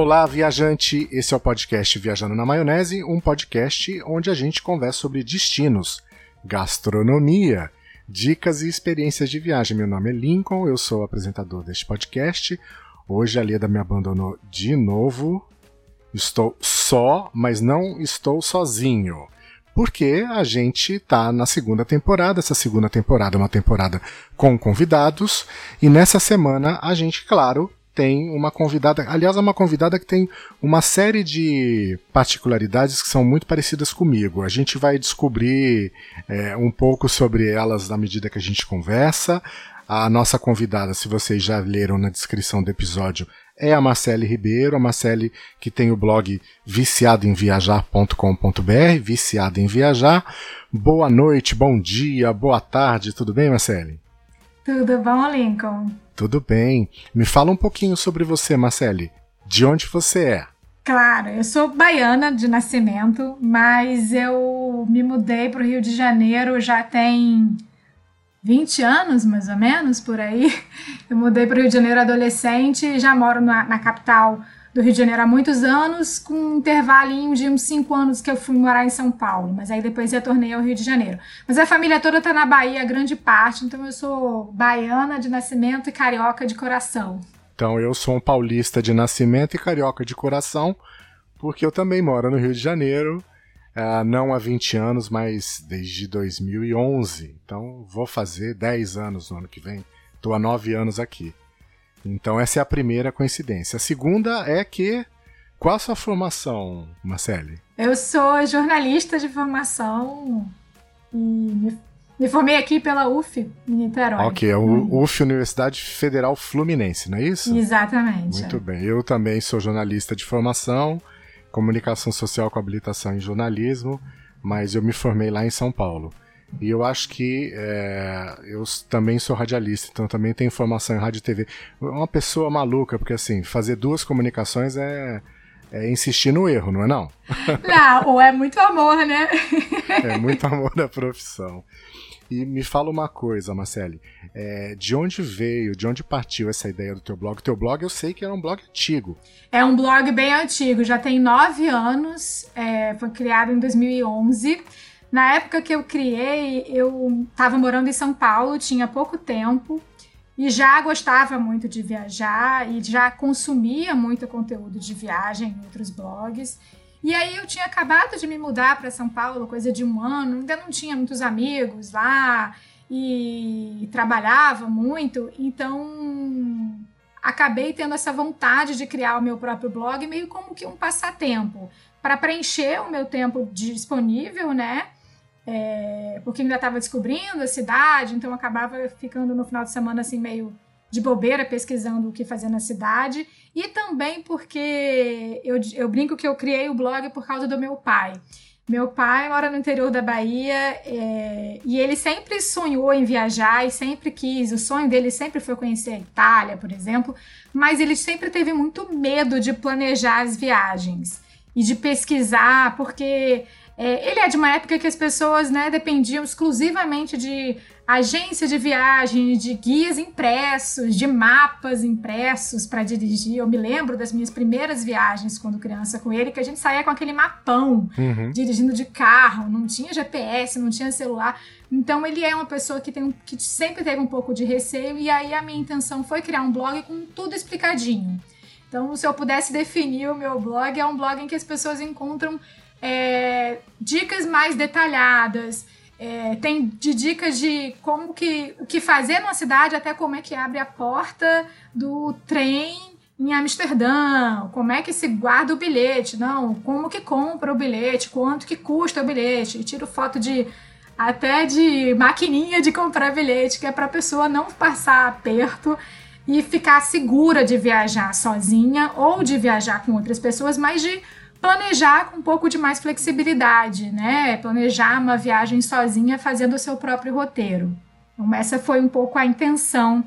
Olá, viajante! Esse é o podcast Viajando na Maionese, um podcast onde a gente conversa sobre destinos, gastronomia, dicas e experiências de viagem. Meu nome é Lincoln, eu sou o apresentador deste podcast. Hoje a Leda me abandonou de novo. Estou só, mas não estou sozinho. Porque a gente tá na segunda temporada. Essa segunda temporada é uma temporada com convidados. E nessa semana a gente, claro, tem uma convidada, aliás, é uma convidada que tem uma série de particularidades que são muito parecidas comigo. A gente vai descobrir é, um pouco sobre elas na medida que a gente conversa. A nossa convidada, se vocês já leram na descrição do episódio, é a Marcele Ribeiro, a Marcele que tem o blog viciadoemviajar.com.br, viciada em viajar. Boa noite, bom dia, boa tarde, tudo bem, Marcele? Tudo bom, Lincoln? Tudo bem. Me fala um pouquinho sobre você, Marcele. De onde você é? Claro, eu sou baiana de nascimento, mas eu me mudei para o Rio de Janeiro já tem 20 anos, mais ou menos, por aí. Eu mudei para o Rio de Janeiro adolescente e já moro na, na capital do Rio de Janeiro há muitos anos, com um intervalinho de uns cinco anos que eu fui morar em São Paulo, mas aí depois retornei ao Rio de Janeiro. Mas a família toda tá na Bahia, grande parte, então eu sou baiana de nascimento e carioca de coração. Então eu sou um paulista de nascimento e carioca de coração, porque eu também moro no Rio de Janeiro, uh, não há 20 anos, mas desde 2011. Então vou fazer 10 anos no ano que vem. Estou há 9 anos aqui. Então essa é a primeira coincidência. A segunda é que qual a sua formação, Marcele? Eu sou jornalista de formação e me, me formei aqui pela UF, em Niterói. Ok, é hum. UF Universidade Federal Fluminense, não é isso? Exatamente. Muito bem. Eu também sou jornalista de formação, comunicação social com habilitação em jornalismo, mas eu me formei lá em São Paulo. E eu acho que é, eu também sou radialista, então também tenho formação em rádio e TV. Uma pessoa maluca, porque assim, fazer duas comunicações é, é insistir no erro, não é não? Não, ou é muito amor, né? é muito amor da profissão. E me fala uma coisa, Marcele, é, de onde veio, de onde partiu essa ideia do teu blog? O teu blog eu sei que é um blog antigo. É um blog bem antigo, já tem nove anos, é, foi criado em 2011. Na época que eu criei, eu estava morando em São Paulo, tinha pouco tempo e já gostava muito de viajar e já consumia muito conteúdo de viagem em outros blogs. E aí eu tinha acabado de me mudar para São Paulo, coisa de um ano, ainda não tinha muitos amigos lá e trabalhava muito, então acabei tendo essa vontade de criar o meu próprio blog meio como que um passatempo para preencher o meu tempo disponível, né? É, porque ainda estava descobrindo a cidade, então acabava ficando no final de semana assim meio de bobeira pesquisando o que fazer na cidade e também porque eu, eu brinco que eu criei o blog por causa do meu pai. Meu pai mora no interior da Bahia é, e ele sempre sonhou em viajar e sempre quis. O sonho dele sempre foi conhecer a Itália, por exemplo, mas ele sempre teve muito medo de planejar as viagens e de pesquisar, porque é, ele é de uma época que as pessoas né, dependiam exclusivamente de agência de viagem, de guias impressos, de mapas impressos para dirigir. Eu me lembro das minhas primeiras viagens quando criança com ele, que a gente saía com aquele mapão, uhum. dirigindo de carro, não tinha GPS, não tinha celular. Então ele é uma pessoa que, tem um, que sempre teve um pouco de receio, e aí a minha intenção foi criar um blog com tudo explicadinho. Então, se eu pudesse definir o meu blog, é um blog em que as pessoas encontram é, dicas mais detalhadas. É, tem de dicas de como que o que fazer numa cidade, até como é que abre a porta do trem em Amsterdã, como é que se guarda o bilhete, não, como que compra o bilhete, quanto que custa o bilhete, e tiro foto de até de maquininha de comprar bilhete, que é para a pessoa não passar aperto e ficar segura de viajar sozinha ou de viajar com outras pessoas, mas de planejar com um pouco de mais flexibilidade, né? Planejar uma viagem sozinha fazendo o seu próprio roteiro. Então, essa foi um pouco a intenção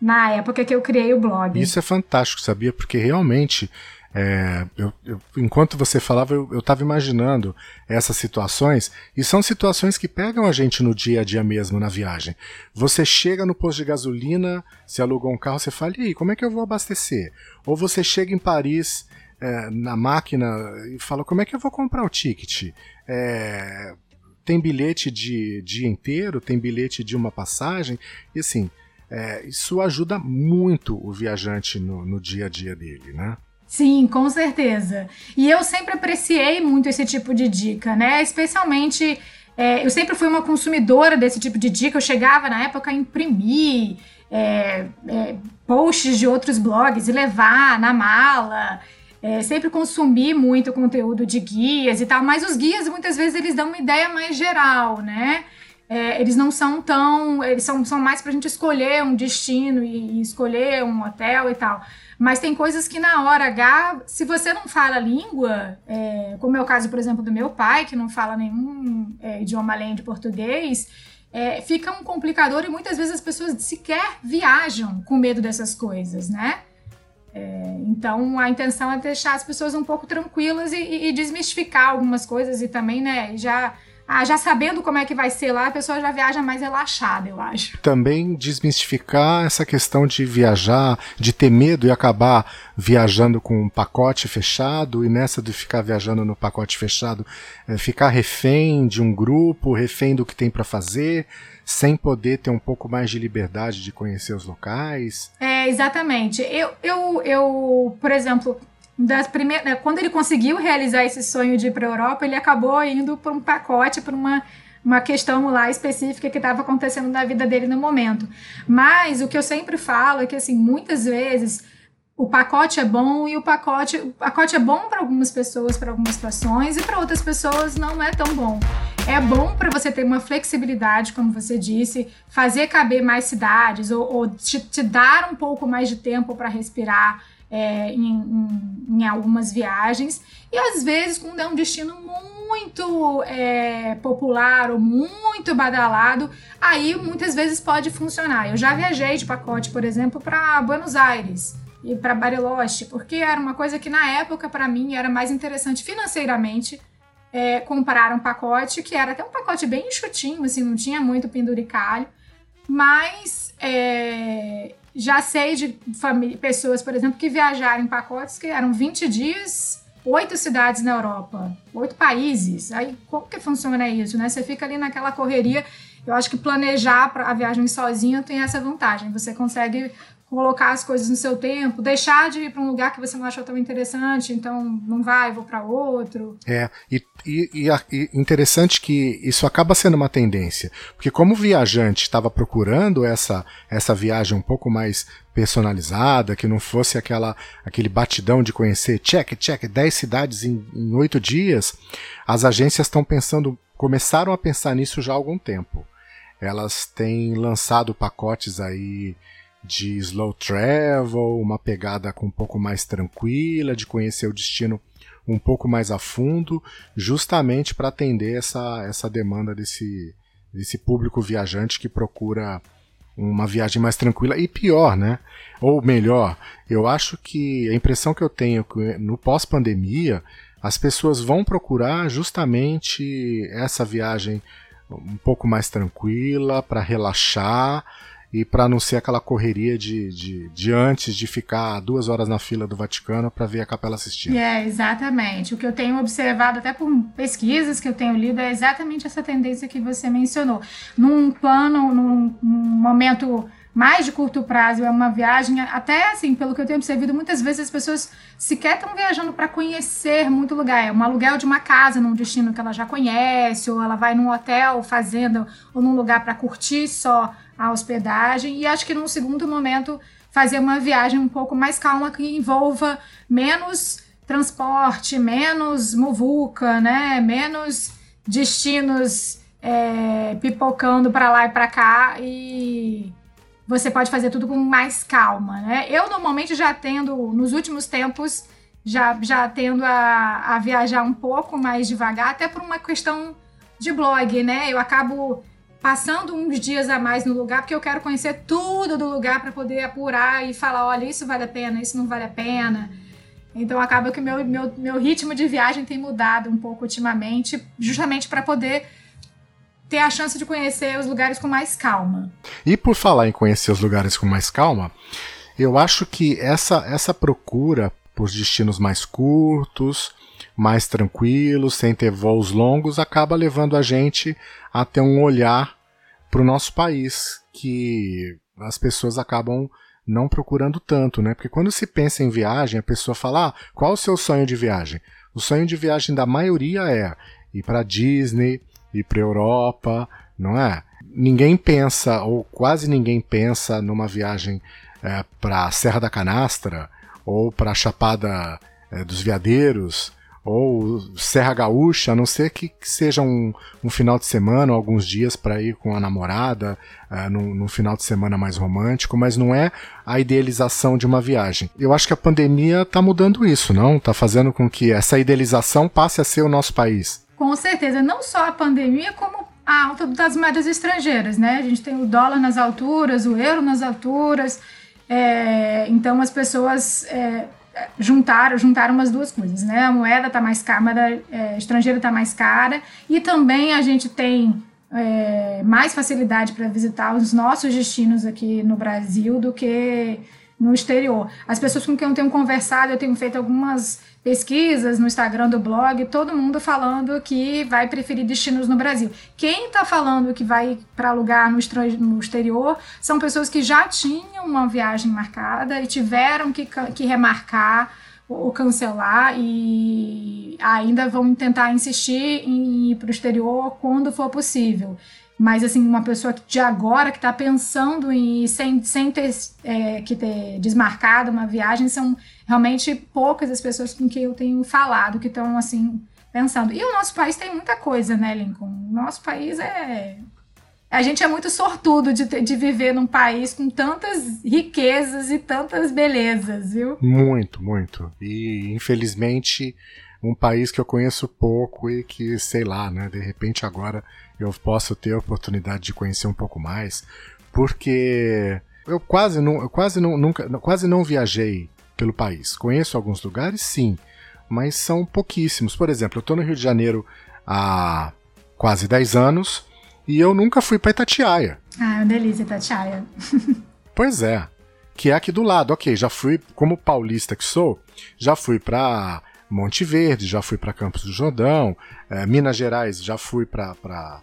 na época que eu criei o blog. Isso é fantástico, sabia? Porque realmente, é, eu, eu, enquanto você falava, eu estava imaginando essas situações, e são situações que pegam a gente no dia a dia mesmo na viagem. Você chega no posto de gasolina, se alugou um carro, você fala, e aí, como é que eu vou abastecer? Ou você chega em Paris é, na máquina e fala: como é que eu vou comprar o ticket? É, tem bilhete de dia inteiro, tem bilhete de uma passagem, e assim, é, isso ajuda muito o viajante no, no dia a dia dele, né? Sim, com certeza. E eu sempre apreciei muito esse tipo de dica, né? Especialmente, é, eu sempre fui uma consumidora desse tipo de dica. Eu chegava na época a imprimir é, é, posts de outros blogs e levar na mala. É, sempre consumi muito conteúdo de guias e tal, mas os guias muitas vezes eles dão uma ideia mais geral, né? É, eles não são tão. Eles são, são mais para a gente escolher um destino e, e, escolher um hotel e tal. Mas tem coisas que na hora H, se você não fala língua, é, como é o caso, por exemplo, do meu pai, que não fala nenhum é, idioma além de português, é, fica um complicador e muitas vezes as pessoas sequer viajam com medo dessas coisas, né? É, então a intenção é deixar as pessoas um pouco tranquilas e, e, desmistificar algumas coisas e também, né, já ah, já sabendo como é que vai ser lá, a pessoa já viaja mais relaxada, eu acho. Também desmistificar essa questão de viajar, de ter medo e acabar viajando com um pacote fechado, e nessa de ficar viajando no pacote fechado, é, ficar refém de um grupo, refém do que tem para fazer sem poder ter um pouco mais de liberdade de conhecer os locais? É, exatamente. Eu, eu, eu por exemplo, das primeiras, né, quando ele conseguiu realizar esse sonho de ir para a Europa, ele acabou indo por um pacote, por uma, uma questão lá específica que estava acontecendo na vida dele no momento. Mas o que eu sempre falo é que, assim, muitas vezes o pacote é bom e o pacote, o pacote é bom para algumas pessoas, para algumas situações, e para outras pessoas não é tão bom. É bom para você ter uma flexibilidade, como você disse, fazer caber mais cidades ou, ou te, te dar um pouco mais de tempo para respirar é, em, em, em, algumas viagens. E às vezes, quando é um destino muito é, popular ou muito badalado, aí muitas vezes pode funcionar. Eu já viajei de pacote, por exemplo, para Buenos Aires e para Bariloche, porque era uma coisa que na época para mim era mais interessante financeiramente é, comprar um pacote que era até um pacote bem enxutinho, assim, não tinha muito penduricalho, mas é, já sei de pessoas, por exemplo, que viajaram em pacotes que eram 20 dias, oito cidades na Europa, oito países. Aí como que funciona isso, né? Você fica ali naquela correria. Eu acho que planejar a viagem sozinho tem essa vantagem. Você consegue colocar as coisas no seu tempo, deixar de ir para um lugar que você não achou tão interessante, então não vai, vou para outro. É, e, e, e, interessante que isso acaba sendo uma tendência, porque como o viajante estava procurando essa, essa viagem um pouco mais personalizada, que não fosse aquela aquele batidão de conhecer, check, check, 10 cidades em, 8 dias, as agências estão pensando, começaram a pensar nisso já há algum tempo. Elas têm lançado pacotes aí de slow travel, uma pegada com um pouco mais tranquila, de conhecer o destino um pouco mais a fundo, justamente para atender essa, essa demanda desse, desse público viajante que procura uma viagem mais tranquila e pior, né? Ou melhor, eu acho que a impressão que eu tenho que no pós-pandemia as pessoas vão procurar justamente essa viagem um pouco mais tranquila para relaxar e para não ser aquela correria de, de, de, antes de ficar duas horas na fila do Vaticano para ver a Capela Sistina. É, exatamente. O que eu tenho observado, até por pesquisas que eu tenho lido, é exatamente essa tendência que você mencionou. Num plano, num, num momento mais de curto prazo, é uma viagem, até assim, pelo que eu tenho observado, muitas vezes as pessoas sequer estão viajando para conhecer muito lugar. É um aluguel de uma casa num destino que ela já conhece, ou ela vai num hotel, fazenda, ou num lugar para curtir só a hospedagem. E acho que num segundo momento fazer uma viagem um pouco mais calma que envolva menos transporte, menos muvuca, né? Menos destinos é, pipocando para lá e para cá e você pode fazer tudo com mais calma, né? Eu normalmente já tendo, nos últimos tempos, já, já tendo a, a viajar um pouco mais devagar, até por uma questão de blog, né? Eu acabo passando uns dias a mais no lugar, porque eu quero conhecer tudo do lugar para poder apurar e falar, olha, isso vale a pena, isso não vale a pena. Então acaba que meu, meu, meu ritmo de viagem tem mudado um pouco ultimamente, justamente para poder ter a chance de conhecer os lugares com mais calma. E por falar em conhecer os lugares com mais calma, eu acho que essa, essa procura por destinos mais curtos, mais tranquilos, sem ter voos longos, acaba levando a gente a ter um olhar para o nosso país que as pessoas acabam não procurando tanto, né? Porque quando se pensa em viagem, a pessoa fala: ah, qual o seu sonho de viagem? O sonho de viagem da maioria é ir para Disney, ir para Europa, não é? Ninguém pensa, ou quase ninguém pensa, numa viagem é, para a Serra da Canastra ou para a Chapada é, dos Veadeiros ou Serra Gaúcha, a não ser que, que seja um, um, final de semana ou alguns dias para ir com a namorada, uh, num, num, final de semana mais romântico, mas não é a idealização de uma viagem. Eu acho que a pandemia está mudando isso, não? Está fazendo com que essa idealização passe a ser o nosso país. Com certeza, não só a pandemia, como a alta das moedas estrangeiras, né? A gente tem o dólar nas alturas, o euro nas alturas, é, então as pessoas é, juntaram, juntaram umas duas coisas, né? A moeda está mais cara, a moeda é, estrangeira está mais cara e também a gente tem é, mais facilidade para visitar os nossos destinos aqui no Brasil do que no exterior. As pessoas com quem eu tenho conversado, eu tenho feito algumas pesquisas no Instagram do blog, todo mundo falando que vai preferir destinos no Brasil. Quem está falando que vai para lugar no, no, exterior são pessoas que já tinham uma viagem marcada e tiveram que, que remarcar ou cancelar e ainda vão tentar insistir em ir para o exterior quando for possível. Mas, assim, uma pessoa de agora que está pensando em sem, sem ter é, que ter desmarcado uma viagem, são realmente poucas as pessoas com quem eu tenho falado que estão, assim, pensando. E o nosso país tem muita coisa, né, Lincoln? O nosso país é. A gente é muito sortudo de, de viver num país com tantas riquezas e tantas belezas, viu? Muito, muito. E, infelizmente, um país que eu conheço pouco e que, sei lá, né, de repente agora eu posso ter a oportunidade de conhecer um pouco mais, porque eu quase não, eu quase não, nunca, quase não viajei pelo país. Conheço alguns lugares, sim, mas são pouquíssimos. Por exemplo, eu estou no Rio de Janeiro há quase 10 anos e eu nunca fui para Itatiaia. Ah, é uma delícia Itatiaia. pois é, que é aqui do lado. Ok, já fui, como paulista que sou, já fui para Monte Verde, já fui para Campos do Jordão, é, Minas Gerais, já fui para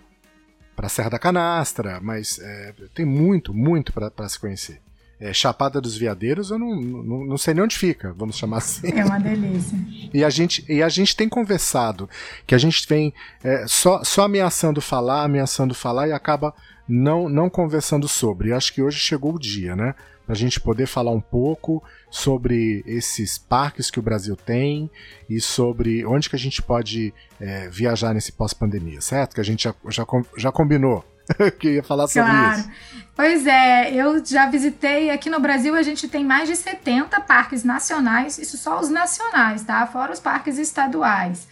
Serra da Canastra, mas é, tem muito, muito para se conhecer. É, Chapada dos Veadeiros, eu não, não, não, sei nem onde fica, vamos chamar assim. É uma delícia. E a gente, e a gente tem conversado, que a gente vem é, só, só ameaçando falar, ameaçando falar e acaba não, não conversando sobre. E acho que hoje chegou o dia, né? Pra gente poder falar um pouco sobre esses parques que o Brasil tem e sobre onde que a gente pode é, viajar nesse pós-pandemia, certo? Que a gente já, já, já combinou que ia falar sobre claro. isso. Pois é, eu já visitei aqui no Brasil, a gente tem mais de 70 parques nacionais, isso só os nacionais, tá? Fora os parques estaduais.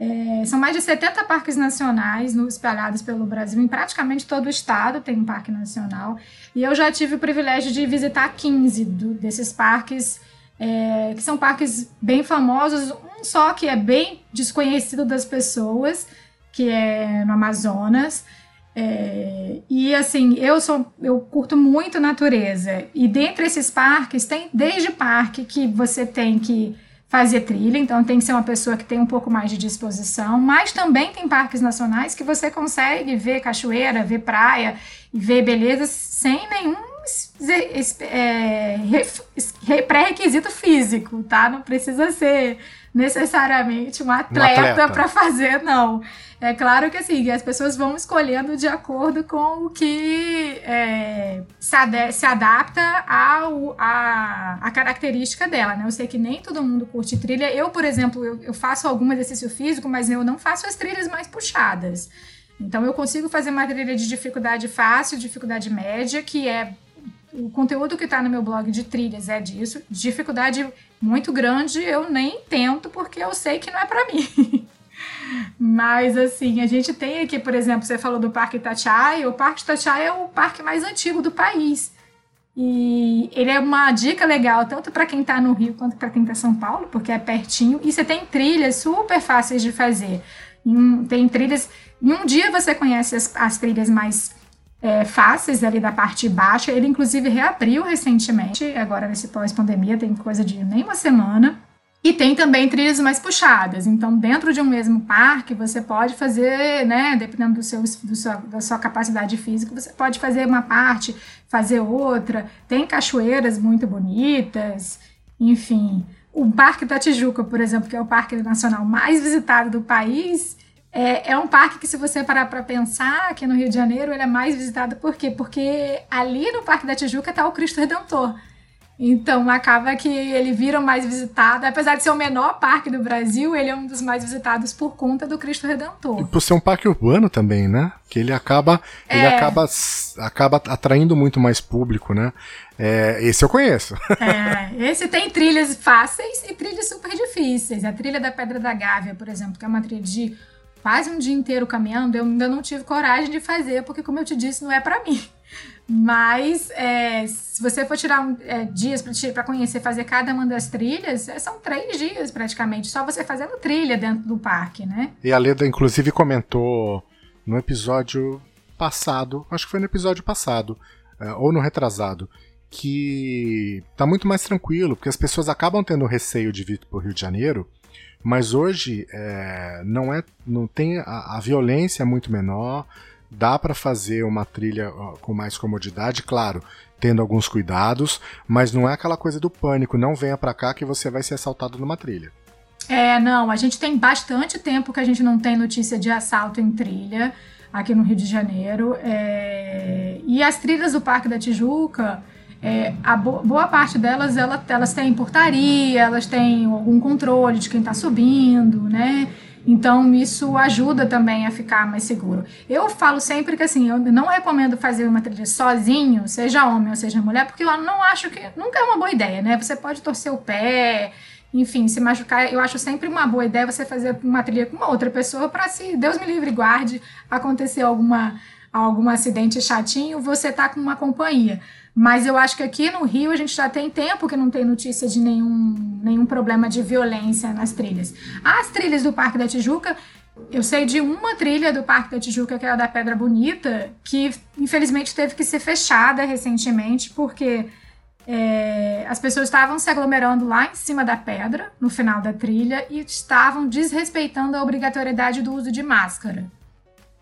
É, são mais de 70 parques nacionais no, espalhados pelo Brasil, em praticamente todo o estado tem um parque nacional. E eu já tive o privilégio de visitar 15 do, desses parques, é, que são parques bem famosos. Um só que é bem desconhecido das pessoas, que é no Amazonas. É, e assim, eu sou, eu curto muito natureza. E dentre esses parques, tem desde parque que você tem que fazer trilha, então tem que ser uma pessoa que tem um pouco mais de disposição, mas também tem parques nacionais que você consegue ver cachoeira, ver praia ver belezas sem nenhum é, pré-requisito físico, tá? Não precisa ser necessariamente um atleta, um para fazer, não. É claro que assim, as pessoas vão escolhendo de acordo com o que é, se, ad se, adapta ao, a, a característica dela, né? Eu sei que nem todo mundo curte trilha. Eu, por exemplo, eu, eu faço algum exercício físico, mas eu não faço as trilhas mais puxadas. Então eu consigo fazer uma trilha de dificuldade fácil, dificuldade média, que é o conteúdo que está no meu blog de trilhas é disso. Dificuldade muito grande eu nem tento porque eu sei que não é para mim. Mas assim, a gente tem aqui, por exemplo, você falou do Parque Itatiaia, o Parque Itatiaia é o parque mais antigo do país. E ele é uma dica legal, tanto para quem está no Rio quanto para quem está em São Paulo, porque é pertinho. E você tem trilhas super fáceis de fazer. tem trilhas. Em um dia você conhece as, as trilhas mais é, ali da parte baixa. Ele, inclusive, reabriu recentemente, agora nesse pós-pandemia, tem coisa de nem uma semana. E tem também trilhas mais puxadas. Então, dentro de um mesmo parque, você pode fazer, né, dependendo do seu, do seu, da sua capacidade física, você pode fazer uma parte, fazer outra. Tem cachoeiras muito bonitas, enfim. O Parque da Tijuca, por exemplo, que é o parque nacional mais visitado do país, é, é um parque que, se você parar para pensar, aqui no Rio de Janeiro, ele é mais visitado por quê? Porque ali no Parque da Tijuca está o Cristo Redentor. Então acaba que ele vira mais visitado, apesar de ser o menor parque do Brasil, ele é um dos mais visitados por conta do Cristo Redentor. E por ser um parque urbano também, né? Que ele acaba, é. ele acaba, acaba atraindo muito mais público, né? É, esse eu conheço. É, esse tem trilhas fáceis e trilhas super difíceis. A trilha da Pedra da Gávea, por exemplo, que é uma trilha de quase um dia inteiro caminhando, eu ainda não tive coragem de fazer, porque como eu te disse, não é para mim. Mas é, se você for tirar um, é, dias para conhecer, fazer cada uma das trilhas, é, são três dias praticamente, só você fazendo trilha dentro do parque, né? E a Leda, inclusive, comentou no episódio passado, acho que foi no episódio passado, é, ou no retrasado, que tá muito mais tranquilo, porque as pessoas acabam tendo receio de vir para o Rio de Janeiro, mas hoje é, não é, não tem a, a violência é muito menor, dá para fazer uma trilha com mais comodidade, claro, tendo alguns cuidados, mas não é aquela coisa do pânico, não venha para cá que você vai ser assaltado numa trilha. É, não, a gente tem bastante tempo que a gente não tem notícia de assalto em trilha aqui no Rio de Janeiro. É... E as trilhas do Parque da Tijuca, é, a bo boa parte delas, ela, elas têm portaria, elas têm algum controle de quem está subindo, né? Então, isso ajuda também a ficar mais seguro. Eu falo sempre que, assim, eu não recomendo fazer uma trilha sozinho, seja homem ou seja mulher, porque eu não acho que. Nunca é uma boa ideia, né? Você pode torcer o pé, enfim, se machucar. Eu acho sempre uma boa ideia você fazer uma trilha com uma outra pessoa para, se Deus me livre guarde, acontecer alguma, algum acidente chatinho, você tá com uma companhia. Mas eu acho que aqui no Rio a gente já tem tempo que não tem notícia de nenhum, nenhum problema de violência nas trilhas. As trilhas do Parque da Tijuca, eu sei de uma trilha do Parque da Tijuca, que é a da Pedra Bonita, que infelizmente teve que ser fechada recentemente, porque é, as pessoas estavam se aglomerando lá em cima da pedra, no final da trilha, e estavam desrespeitando a obrigatoriedade do uso de máscara.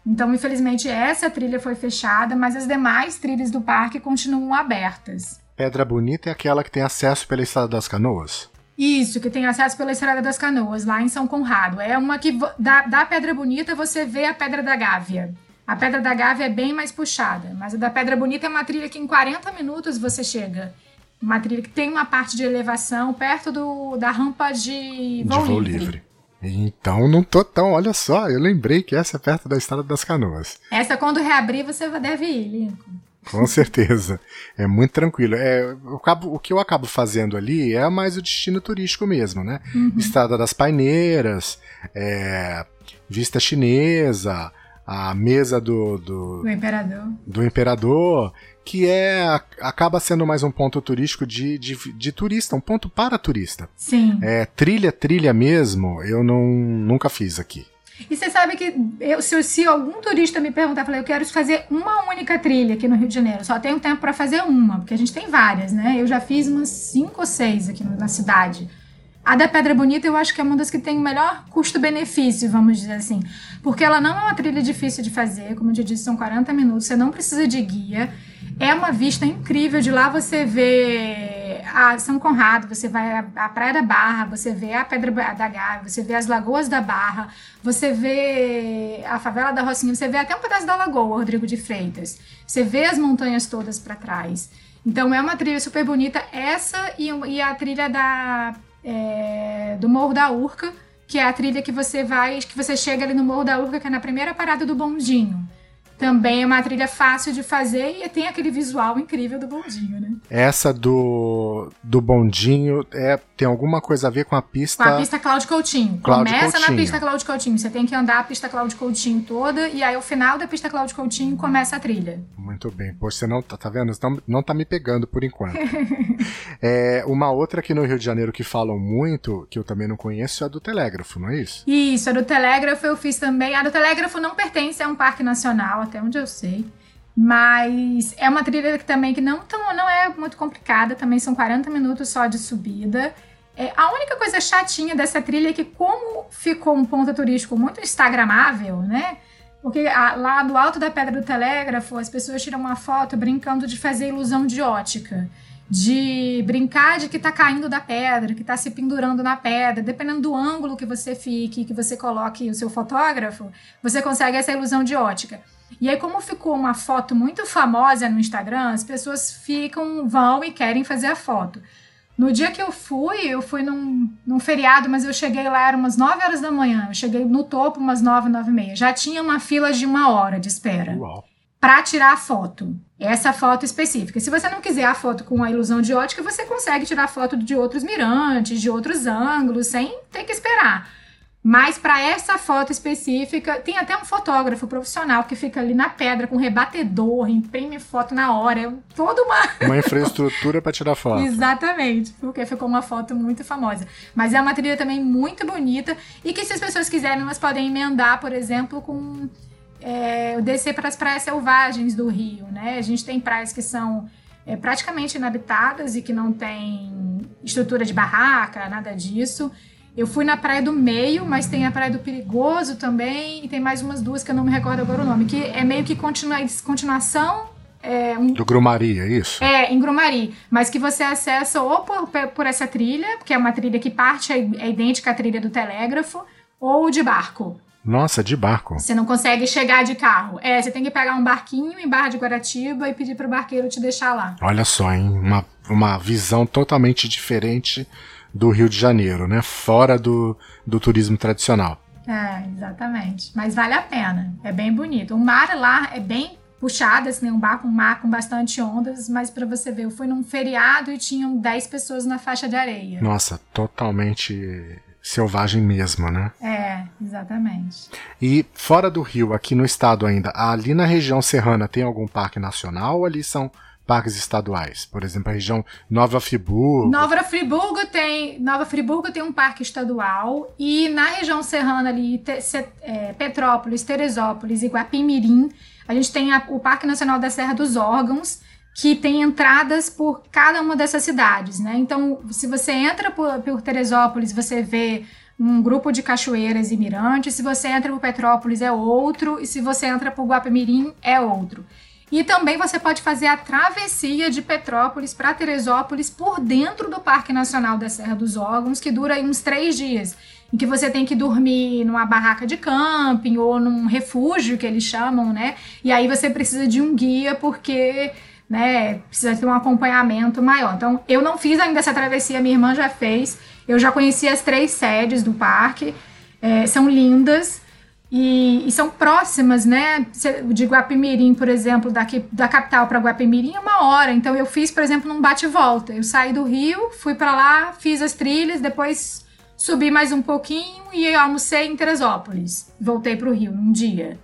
Então, infelizmente, essa trilha foi fechada, mas as demais trilhas do parque continuam abertas. Pedra Bonita é aquela que tem acesso pela Estrada das Canoas? Isso, que tem acesso pela Estrada das Canoas, lá em São Conrado. É uma que, da, da Pedra Bonita, você vê a Pedra da Gávea. A Pedra da Gávea é bem mais puxada, mas a da Pedra Bonita é uma trilha que em 40 minutos você chega. Uma trilha que tem uma parte de elevação perto do, da rampa de voo, de voo livre. livre. Então não tô tão, olha só, eu lembrei que essa é perto da Estrada das Canoas. Essa quando reabrir você deve ir, Lincoln. Com certeza. É muito tranquilo. É, acabo, o que eu acabo fazendo ali é mais o destino turístico mesmo, né? Uhum. Estrada das Paineiras, é, Vista Chinesa, a mesa do, do, do imperador. Do imperador que é acaba sendo mais um ponto turístico de, de, de turista, um ponto para turista. Sim. É, trilha, trilha mesmo, eu não, nunca fiz aqui. E você sabe que eu, se, se, algum turista me perguntar, eu falei, eu quero fazer uma única trilha aqui no Rio de Janeiro, só tenho tempo para fazer uma, porque a gente tem várias, né? Eu já fiz umas cinco ou seis aqui na cidade. A da Pedra Bonita eu acho que é uma das que tem o melhor custo-benefício, vamos dizer assim. Porque ela não é uma trilha difícil de fazer, como eu já disse, são 40 minutos, você não precisa de guia. É uma vista incrível. De lá você vê a São Conrado, você vai à Praia da Barra, você vê a Pedra da Gávea, você vê as Lagoas da Barra, você vê a favela da Rocinha, você vê até um pedaço da Lagoa, Rodrigo de Freitas. Você vê as montanhas todas para trás. Então é uma trilha super bonita. Essa e, e a trilha da, é, do Morro da Urca, que é a trilha que você vai, que você chega ali no Morro da Urca, que é na primeira parada do bondinho. Também é uma trilha fácil de fazer e tem aquele visual incrível do bondinho, né? Essa do, do bondinho é, tem alguma coisa a ver com a pista. Com a pista Cláudio Coutinho. Cláudio começa Coutinho. na pista Cláudio Coutinho. Você tem que andar a pista Cláudio Coutinho toda e aí ao final da pista Cláudio Coutinho começa a trilha. Muito bem. Pô, você não tá, tá vendo? Não, não tá me pegando por enquanto. é, uma outra aqui no Rio de Janeiro que falam muito, que eu também não conheço, é a do Telégrafo, não é isso? Isso, a do Telégrafo eu fiz também. A do Telégrafo não pertence a um parque nacional até onde eu sei. Mas é uma trilha que também que não, tão, não é muito complicada, também são 40 minutos só de subida. É, a única coisa chatinha dessa trilha é que, como ficou um ponto turístico muito instagramável, né? Porque a, lá do alto da Pedra do Telégrafo, as pessoas tiram uma foto brincando de fazer ilusão de ótica. De brincar de que tá caindo da pedra, que tá se pendurando na pedra. Dependendo do ângulo que você fique, que você coloque o seu fotógrafo, você consegue essa ilusão de ótica. E aí, como ficou uma foto muito famosa no Instagram, as pessoas ficam, vão e querem fazer a foto. No dia que eu fui, eu fui num, num feriado, mas eu cheguei lá, era umas 9 horas da manhã. Eu cheguei no topo umas 9, 9 e meia. Já tinha uma fila de uma hora de espera. Para tirar a foto. Essa foto específica. Se você não quiser a foto com a ilusão de ótica, você consegue tirar foto de outros mirantes, de outros ângulos, sem ter que esperar. Mas para essa foto específica, tem até um fotógrafo profissional que fica ali na pedra com rebatedor, imprime foto na hora. É toda uma. Uma infraestrutura para tirar foto. Exatamente, porque ficou uma foto muito famosa. Mas é uma trilha também muito bonita e que, se as pessoas quiserem, elas podem emendar, por exemplo, com. É, descer para as praias selvagens do Rio, né? A gente tem praias que são é, praticamente inabitadas e que não tem estrutura de barraca, nada disso. Eu fui na Praia do Meio, mas tem a Praia do Perigoso também, e tem mais umas duas que eu não me recordo agora o nome, que é meio que continua, continuação. É, um, do Grumari, é isso? É, em Grumari. Mas que você acessa ou por, por essa trilha, que é uma trilha que parte é, é idêntica à trilha do telégrafo, ou de barco. Nossa, de barco. Você não consegue chegar de carro. É, você tem que pegar um barquinho em Barra de Guaratiba e pedir pro barqueiro te deixar lá. Olha só, hein? Uma, uma visão totalmente diferente do Rio de Janeiro, né? Fora do, do turismo tradicional. É, exatamente. Mas vale a pena. É bem bonito. O mar lá é bem puxado, assim, um barco, um mar com bastante ondas, mas para você ver, eu fui num feriado e tinham 10 pessoas na faixa de areia. Nossa, totalmente selvagem mesmo, né? É, exatamente. E fora do Rio, aqui no estado ainda, ali na região serrana tem algum parque nacional ou ali são parques estaduais? Por exemplo, a região Nova Friburgo. Nova Friburgo tem, Nova Friburgo tem um parque estadual e na região serrana ali, te, se, é, Petrópolis, Teresópolis e Guapimirim, a gente tem a, o Parque Nacional da Serra dos Órgãos, que tem entradas por cada uma dessas cidades, né? Então, se você entra por, por Teresópolis, você vê um grupo de cachoeiras e mirantes. Se você entra por Petrópolis é outro e se você entra por Guapimirim é outro. E também você pode fazer a travessia de Petrópolis para Teresópolis por dentro do Parque Nacional da Serra dos Órgãos, que dura uns três dias, em que você tem que dormir numa barraca de camping ou num refúgio que eles chamam, né? E aí você precisa de um guia porque né, precisa ter um acompanhamento maior. Então, eu não fiz ainda essa travessia, minha irmã já fez. Eu já conheci as três sedes do parque, é, são lindas. E, e, são próximas, né? De Guapimirim, por exemplo, daqui da capital para Guapimirim é uma hora. Então eu fiz, por exemplo, num bate-volta. Eu saí do Rio, fui para lá, fiz as trilhas, depois subi mais um pouquinho e almocei em Teresópolis. Voltei para o Rio num dia.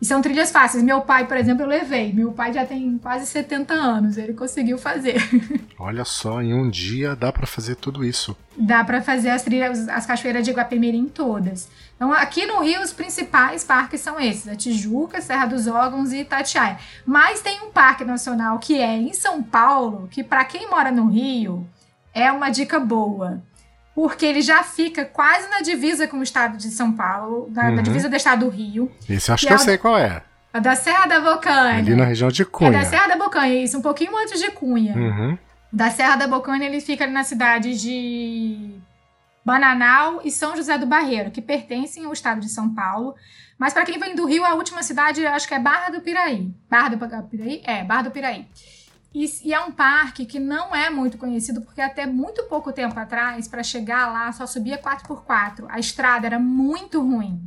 E são trilhas fáceis. Meu pai, por exemplo, eu levei. Meu pai já tem quase 70 anos, ele conseguiu fazer. Olha só, em um dia dá para fazer tudo isso. Dá para fazer as trilhas, as cachoeiras de Guapemirim todas. Então, aqui no Rio, os principais parques são esses: a Tijuca, Serra dos Órgãos e Itatiaia. Mas tem um parque nacional que é em São Paulo, que para quem mora no Rio é uma dica boa porque ele já fica quase na divisa com o estado de São Paulo, na, uhum. na divisa do estado do Rio. Isso acho que, que é eu sei qual é. A da Serra da Bocanha. Ali na região de Cunha. É da Serra da Bocanha, isso, um pouquinho antes de Cunha. Uhum. Da Serra da Bocanha, ele fica ali na cidade de Bananal e São José do Barreiro, que pertencem ao estado de São Paulo. Mas para quem vem do Rio, a última cidade acho que é Barra do Piraí. Barra do Piraí? É, Barra do Piraí. E, e, é um parque que não é muito conhecido, porque até muito pouco tempo atrás, para chegar lá, só subia 4x4. A estrada era muito ruim.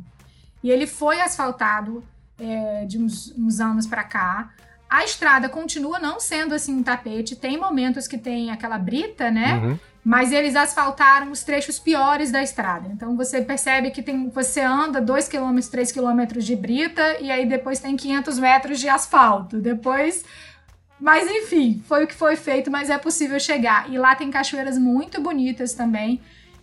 E ele foi asfaltado é, de uns, uns anos para cá. A estrada continua não sendo assim um tapete. Tem momentos que tem aquela brita, né? Uhum. Mas eles asfaltaram os trechos piores da estrada. Então você percebe que tem, você anda 2 km, 3 km de brita e aí depois tem 500 metros de asfalto. Depois mas enfim, foi o que foi feito, mas é possível chegar. E lá tem cachoeiras muito bonitas também.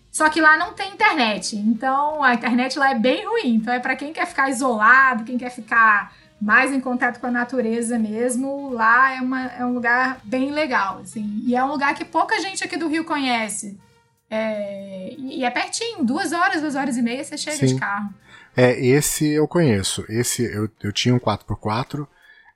Só que lá não tem internet. Então a internet lá é bem ruim. Então é para quem quer ficar isolado, quem quer ficar mais em contato com a natureza mesmo, lá é, uma, é um lugar bem legal, assim. E é um lugar que pouca gente aqui do Rio conhece. É, e é pertinho, duas horas, duas horas e meia você chega Sim. de carro. É, esse eu conheço. Esse eu, eu tinha um 4x4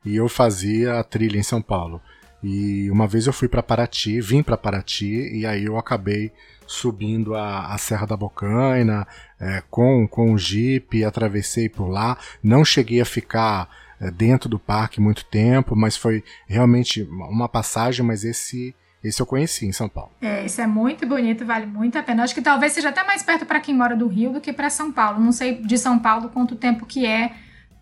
e eu fazia a trilha em São Paulo. E uma vez eu fui para Paraty, vim para Paraty e aí eu acabei subindo a, a Serra da Bocaina é, com, com o Jeep, atravessei por lá. Não cheguei a ficar é, dentro do parque muito tempo, mas foi realmente uma passagem, mas esse esse eu conheci em São Paulo. É, esse é muito bonito, vale muito a pena. Acho que talvez seja até mais perto para quem mora do Rio do que para São Paulo. Não sei de São Paulo quanto tempo que é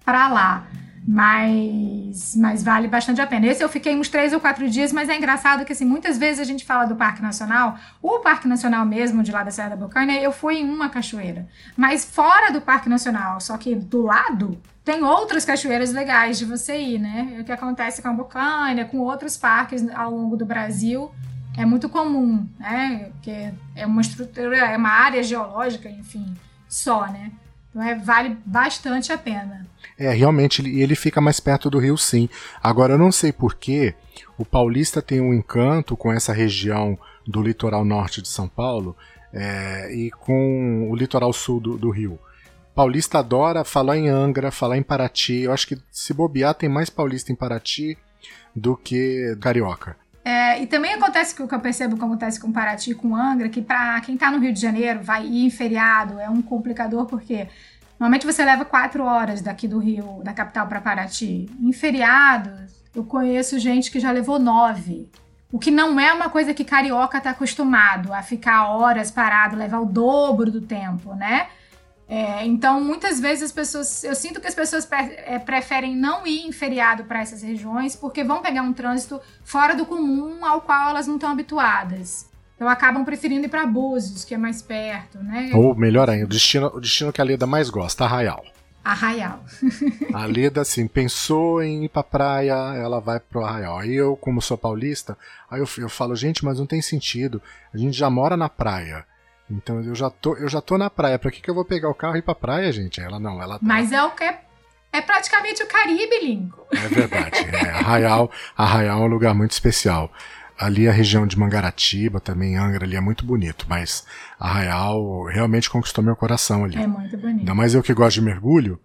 para lá. Mas, mas vale bastante a pena. Esse eu fiquei uns três ou quatro dias, mas é engraçado que assim, muitas vezes a gente fala do Parque Nacional, o Parque Nacional mesmo, de lá da Serra da Bocaina, eu fui em uma cachoeira. Mas fora do Parque Nacional, só que do lado, tem outras cachoeiras legais de você ir, né? O que acontece com a Bocaina, com outros parques ao longo do Brasil, é muito comum, né? Porque é uma estrutura, é uma área geológica, enfim, só, né? Então é, vale bastante a pena. É, realmente, ele, ele fica mais perto do Rio, sim. Agora, eu não sei porquê, o paulista tem um encanto com essa região do litoral norte de São Paulo é, e com o litoral sul do, do Rio. Paulista adora falar em Angra, falar em Paraty. Eu acho que se bobear, tem mais paulista em Paraty do que carioca. É, e também acontece que o que eu percebo que acontece com Paraty com Angra, que para quem está no Rio de Janeiro, vai ir em feriado, é um complicador porque normalmente você leva quatro horas daqui do Rio, da capital para Paraty. Em feriados, eu conheço gente que já levou nove. O que não é uma coisa que carioca está acostumado a ficar horas parado, levar o dobro do tempo, né? É, então, muitas vezes as pessoas, eu sinto que as pessoas é, preferem não ir em feriado para essas regiões porque vão pegar um trânsito fora do comum ao qual elas não estão habituadas. Então acabam preferindo ir para Búzios, que é mais perto, né? Ou melhor ainda, o destino, o destino que a Leda mais gosta, Arraial. Arraial. a Leda, assim, pensou em ir pra praia, ela vai pro Arraial. Aí eu, como sou paulista, aí eu, eu falo, gente, mas não tem sentido. A gente já mora na praia. Então eu já tô, eu já tô na praia. Pra que, que eu vou pegar o carro e ir pra praia, gente? Ela não, ela tá... Mas é o que é, é praticamente o Caribe, Lingo. É verdade. É, Arraial, Arraial é um lugar muito especial. Ali a região de Mangaratiba, também Angra, ali é muito bonito, mas Arraial realmente conquistou meu coração ali. É muito bonito. Ainda mais eu que gosto de mergulho,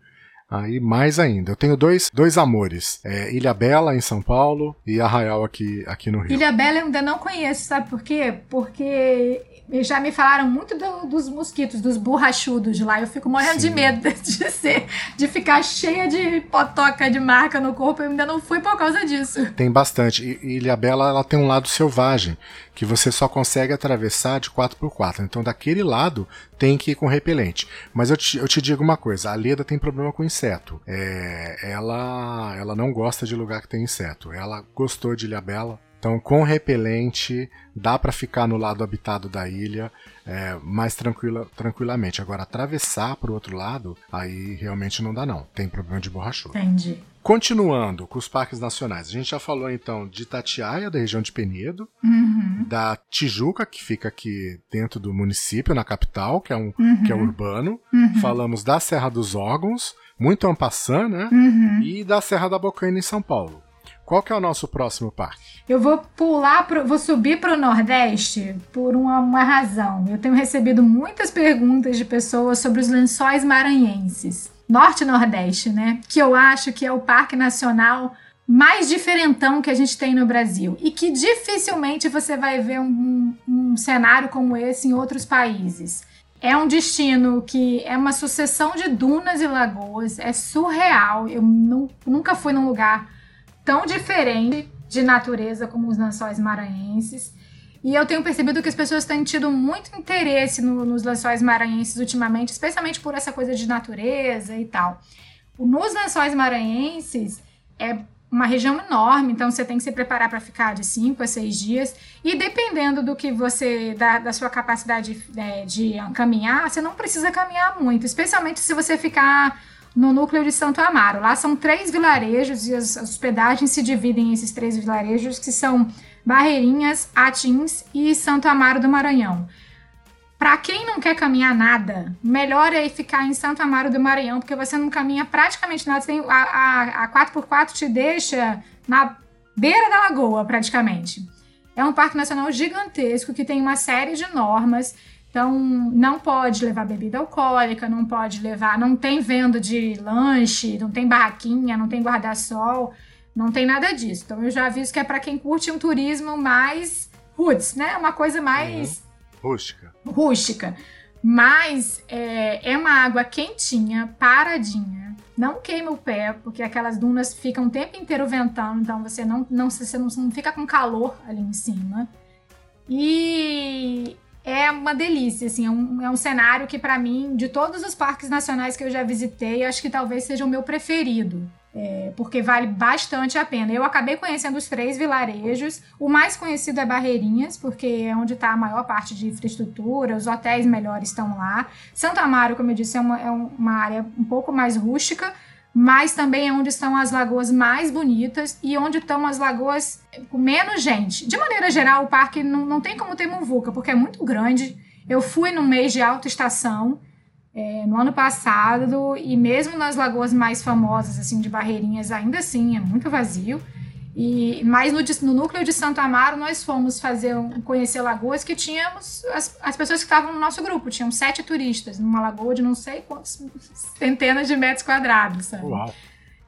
Aí mais ainda. Eu tenho dois, dois amores. É Ilha Bela, em São Paulo, e Arraial aqui, aqui no Rio. Ilha Bela eu ainda não conheço, sabe por quê? Porque já me falaram muito do, dos mosquitos, dos borrachudos de lá. Eu fico morrendo Sim. de medo de ser, de ficar cheia de potoca de marca no corpo. Eu ainda não fui por causa disso. Tem bastante. E Ilha Bela ela tem um lado selvagem que você só consegue atravessar de 4x4. Então, daquele lado, tem que ir com repelente. Mas eu te, eu te digo uma coisa: a Leda tem problema com inseto. É, ela, ela não gosta de lugar que tem inseto. Ela gostou de Ilha Bela então, com repelente, dá para ficar no lado habitado da ilha é, mais tranquila, tranquilamente. Agora, atravessar para o outro lado, aí realmente não dá não. Tem problema de borrachudo. Entendi. Continuando com os parques nacionais, a gente já falou então de Tatiaia, da região de Penedo, uhum. da Tijuca, que fica aqui dentro do município, na capital, que é, um, uhum. que é urbano. Uhum. Falamos da Serra dos Órgãos, muito ampassã, né? Uhum. E da Serra da Bocaina, em São Paulo. Qual que é o nosso próximo parque? Eu vou pular, pro, vou subir para o Nordeste por uma, uma, razão. Eu tenho recebido muitas perguntas de pessoas sobre os lençóis maranhenses. Norte e Nordeste, né? Que eu acho que é o parque nacional mais diferentão que a gente tem no Brasil. E que dificilmente você vai ver um, um cenário como esse em outros países. É um destino que é uma sucessão de dunas e lagoas, é surreal. Eu nunca fui num lugar tão diferente de natureza como os lençóis maranhenses. E eu tenho percebido que as pessoas têm tido muito interesse no, nos lençóis maranhenses ultimamente, especialmente por essa coisa de natureza e tal. Nos lençóis maranhenses é uma região enorme, então você tem que se preparar para ficar de 5 a 6 dias. E dependendo do que você, da, da sua capacidade é, de caminhar, você não precisa caminhar muito, especialmente se você ficar no núcleo de Santo Amaro. Lá são três vilarejos e as hospedagens se dividem em esses três vilarejos, que são Barreirinhas, Atins e Santo Amaro do Maranhão. Para quem não quer caminhar nada, melhor é ficar em Santo Amaro do Maranhão, porque você não caminha praticamente nada. Tem, a, a, a 4x4 te deixa na beira da lagoa, praticamente. É um parque nacional gigantesco que tem uma série de normas. Então, não pode levar bebida alcoólica, não pode levar, não tem venda de lanche, não tem barraquinha, não tem guarda-sol, não tem nada disso. Então, eu já aviso que é para quem curte um turismo mais roots, né? Uma coisa mais uhum. rústica. Rústica. Mas é, é uma água quentinha, paradinha. Não queima o pé, porque aquelas dunas ficam o tempo inteiro ventando, então você não, não, você não, não fica com calor ali em cima. E é uma delícia, assim, é um, é um cenário que para mim, de todos os parques nacionais que eu já visitei, acho que talvez seja o meu preferido. É, porque vale bastante a pena. Eu acabei conhecendo os três vilarejos. O mais conhecido é Barreirinhas, porque é onde está a maior parte de infraestrutura, os hotéis melhores estão lá. Santo Amaro, como eu disse, é uma, é uma área um pouco mais rústica, mas também é onde estão as lagoas mais bonitas e onde estão as lagoas com menos gente. De maneira geral, o parque não, não tem como ter muvuca, porque é muito grande. Eu fui no mês de alta estação é, no ano passado, e mesmo nas lagoas mais famosas, assim, de Barreirinhas, ainda assim é muito vazio. E, mas no, no núcleo de Santo Amaro, nós fomos fazer um, conhecer lagoas que tínhamos as, as pessoas que estavam no nosso grupo. Tinham sete turistas numa lagoa de não sei quantos centenas de metros quadrados, sabe? Uau.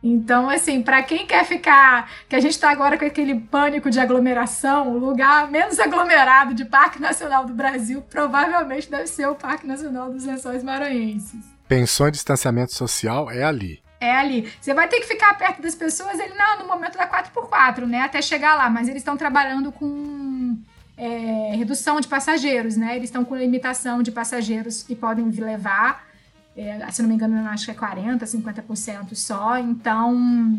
Então, assim, para quem quer ficar, que a gente está agora com aquele pânico de aglomeração, o lugar menos aglomerado de Parque Nacional do Brasil provavelmente deve ser o Parque Nacional dos Lençóis Maranhenses. Pensou em distanciamento social, é ali. É ali. Você vai ter que ficar perto das pessoas, ele não, no momento da 4x4, né? Até chegar lá, mas eles estão trabalhando com é, redução de passageiros, né? Eles estão com limitação de passageiros que podem levar é, se não me engano, acho que é 40%, 50% só, então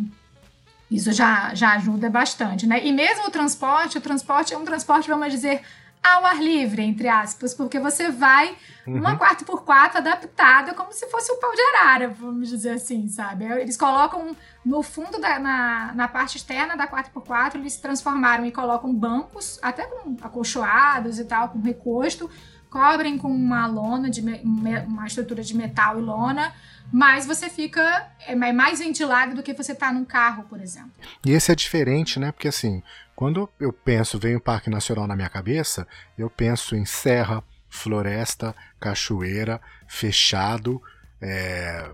isso já, já ajuda bastante, né? E mesmo o transporte, o transporte é um transporte, vamos dizer, ao ar livre, entre aspas, porque você vai uhum. uma 4x4 adaptada como se fosse um pau de arara, vamos dizer assim, sabe? Eles colocam no fundo, da, na, na parte externa da 4x4, eles transformaram e colocam bancos, até com acolchoados e tal, com recosto, cobrem com uma lona, de uma estrutura de metal e lona, mas você fica é mais ventilado do que você tá num carro, por exemplo. E esse é diferente, né? Porque assim, quando eu penso, vem o Parque Nacional na minha cabeça, eu penso em serra, floresta, cachoeira, fechado, é,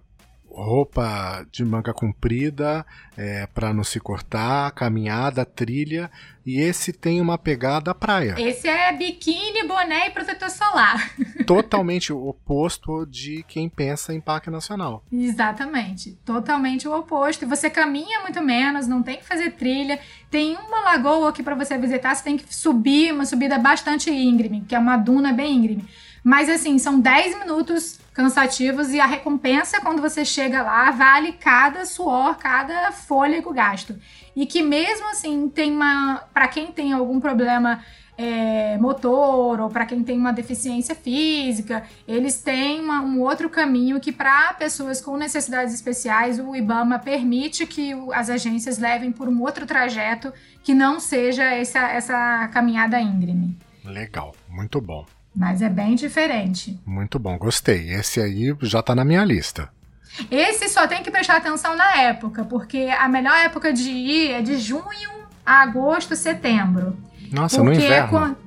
roupa de manga comprida é, para não se cortar, caminhada, trilha. E esse tem uma pegada praia. Esse é biquíni, boné e protetor solar. Totalmente o oposto de quem pensa em parque nacional. Exatamente. Totalmente o oposto. E você caminha muito menos, não tem que fazer trilha. Tem uma lagoa aqui para você visitar, você tem que subir, uma subida bastante íngreme, que é uma duna bem íngreme. Mas assim, são 10 minutos cansativos e a recompensa quando você chega lá vale cada suor, cada fôlego gasto. E que mesmo assim tem uma, para quem tem algum problema é, motor ou para quem tem uma deficiência física, eles têm uma, um outro caminho que para pessoas com necessidades especiais o IBAMA permite que o, as agências levem por um outro trajeto que não seja essa, essa caminhada íngreme. Legal, muito bom. Mas é bem diferente. Muito bom, gostei. Esse aí já tá na minha lista. Esse só tem que prestar atenção na época, porque a melhor época de ir é de junho a agosto, setembro. Nossa, porque no inverno.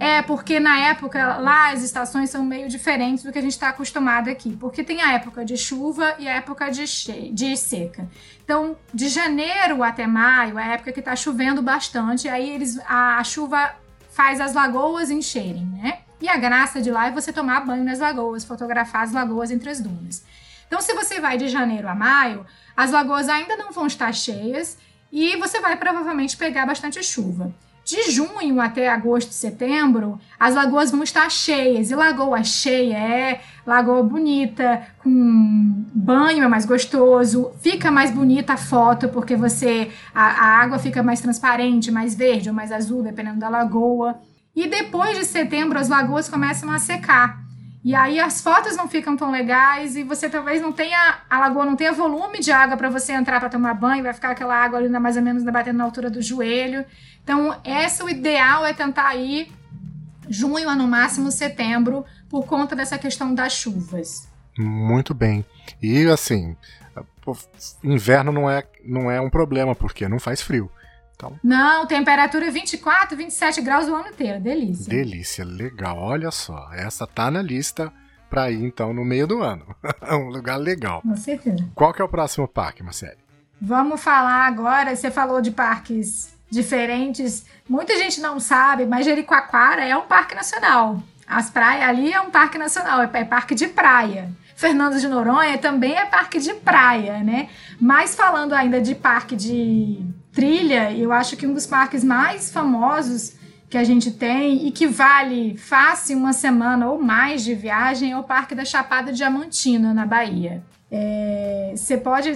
É, porque na época lá as estações são meio diferentes do que a gente está acostumado aqui. Porque tem a época de chuva e a época de, che de seca. Então, de janeiro até maio é a época que está chovendo bastante. Aí eles, a, a chuva faz as lagoas encherem, né? E a graça de lá é você tomar banho nas lagoas, fotografar as lagoas entre as dunas. Então, se você vai de janeiro a maio, as lagoas ainda não vão estar cheias e você vai provavelmente pegar bastante chuva. De junho até agosto, setembro, as lagoas vão estar cheias. E lagoa cheia é lagoa bonita, com banho é mais gostoso, fica mais bonita a foto, porque você a, a água fica mais transparente, mais verde ou mais azul, dependendo da lagoa. E depois de setembro, as lagoas começam a secar. E aí as fotos não ficam tão legais e você talvez não tenha a lagoa não tenha volume de água para você entrar para tomar banho, vai ficar aquela água ali mais ou menos batendo na altura do joelho. Então, esse o ideal é tentar ir junho a no máximo setembro por conta dessa questão das chuvas. Muito bem. E assim, inverno não é não é um problema porque não faz frio. Então... Não, temperatura 24, 27 graus o ano inteiro. Delícia. Delícia, legal. Olha só, essa tá na lista para ir então no meio do ano. um lugar legal. Com certeza. Qual que é o próximo parque, Marcele? Vamos falar agora, você falou de parques diferentes. Muita gente não sabe, mas Jericoacoara é um parque nacional. As praias ali é um parque nacional, é, é parque de praia. Fernando de Noronha também é parque de praia, né? Mas falando ainda de parque de trilha, eu acho que um dos parques mais famosos que a gente tem e que vale fácil uma semana ou mais de viagem é o Parque da Chapada Diamantina, na Bahia. É, você pode.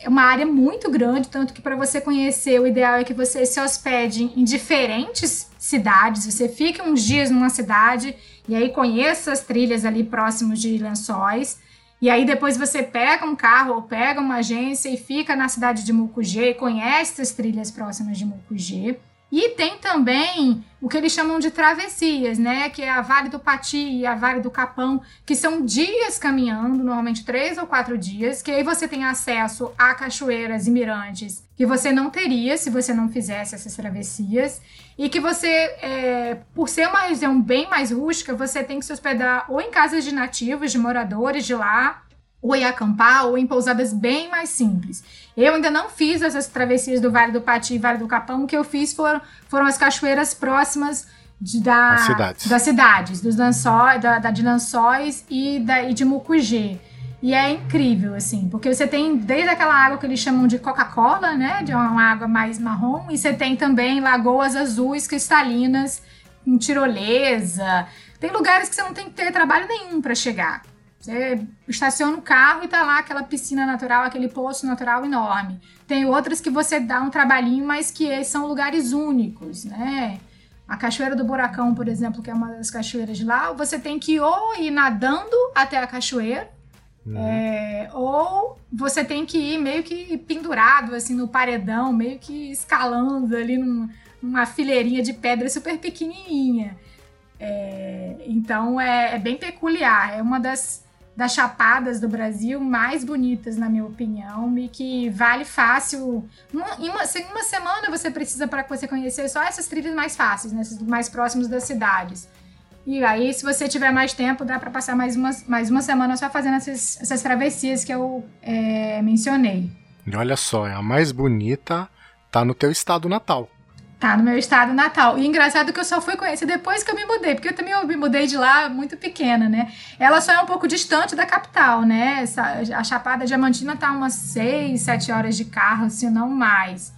É uma área muito grande, tanto que para você conhecer, o ideal é que você se hospede em diferentes cidades. Você fique uns dias numa cidade e aí conheça as trilhas ali próximos de Lençóis. E aí depois você pega um carro ou pega uma agência e fica na cidade de Mucugê conhece as trilhas próximas de Mucugê. E tem também o que eles chamam de travessias, né? Que é a Vale do Pati e a Vale do Capão, que são dias caminhando, normalmente três ou quatro dias, que aí você tem acesso a cachoeiras e mirantes que você não teria se você não fizesse essas travessias. E que você, é, por ser uma região bem mais rústica, você tem que se hospedar ou em casas de nativos, de moradores de lá, ou em acampar, ou em pousadas bem mais simples. Eu ainda não fiz essas travessias do Vale do Pati e Vale do Capão, o que eu fiz foram, foram as cachoeiras próximas de, da, cidades. das cidades, dos Lençóis, da, da de Lençóis e, da, e de Mucugê. E é incrível, assim, porque você tem desde aquela água que eles chamam de Coca-Cola, né? De uma água mais marrom, e você tem também lagoas azuis cristalinas, com tirolesa. Tem lugares que você não tem que ter trabalho nenhum para chegar. Você estaciona o carro e tá lá aquela piscina natural, aquele poço natural enorme. Tem outras que você dá um trabalhinho, mas que são lugares únicos, né? A Cachoeira do Buracão, por exemplo, que é uma das cachoeiras de lá, você tem que ou ir nadando até a cachoeira, uhum. é, ou você tem que ir meio que pendurado assim no paredão, meio que escalando ali num, numa fileirinha de pedra super pequenininha. É, então é, é, bem peculiar. É uma das das chapadas do Brasil mais bonitas, na minha opinião, e que vale fácil. Uma, em, uma, em uma semana você precisa para você conhecer só essas trilhas mais fáceis, né, mais próximas das cidades. E aí, se você tiver mais tempo, dá para passar mais uma, mais uma semana só fazendo essas, essas travessias que eu é, mencionei. E olha só, é a mais bonita tá no teu estado natal. Tá, no meu estado natal. E engraçado que eu só fui conhecer depois que eu me mudei, porque eu também me mudei de lá muito pequena, né? Ela só é um pouco distante da capital, né? Essa, a Chapada Diamantina tá umas 6, 7 horas de carro, se não mais.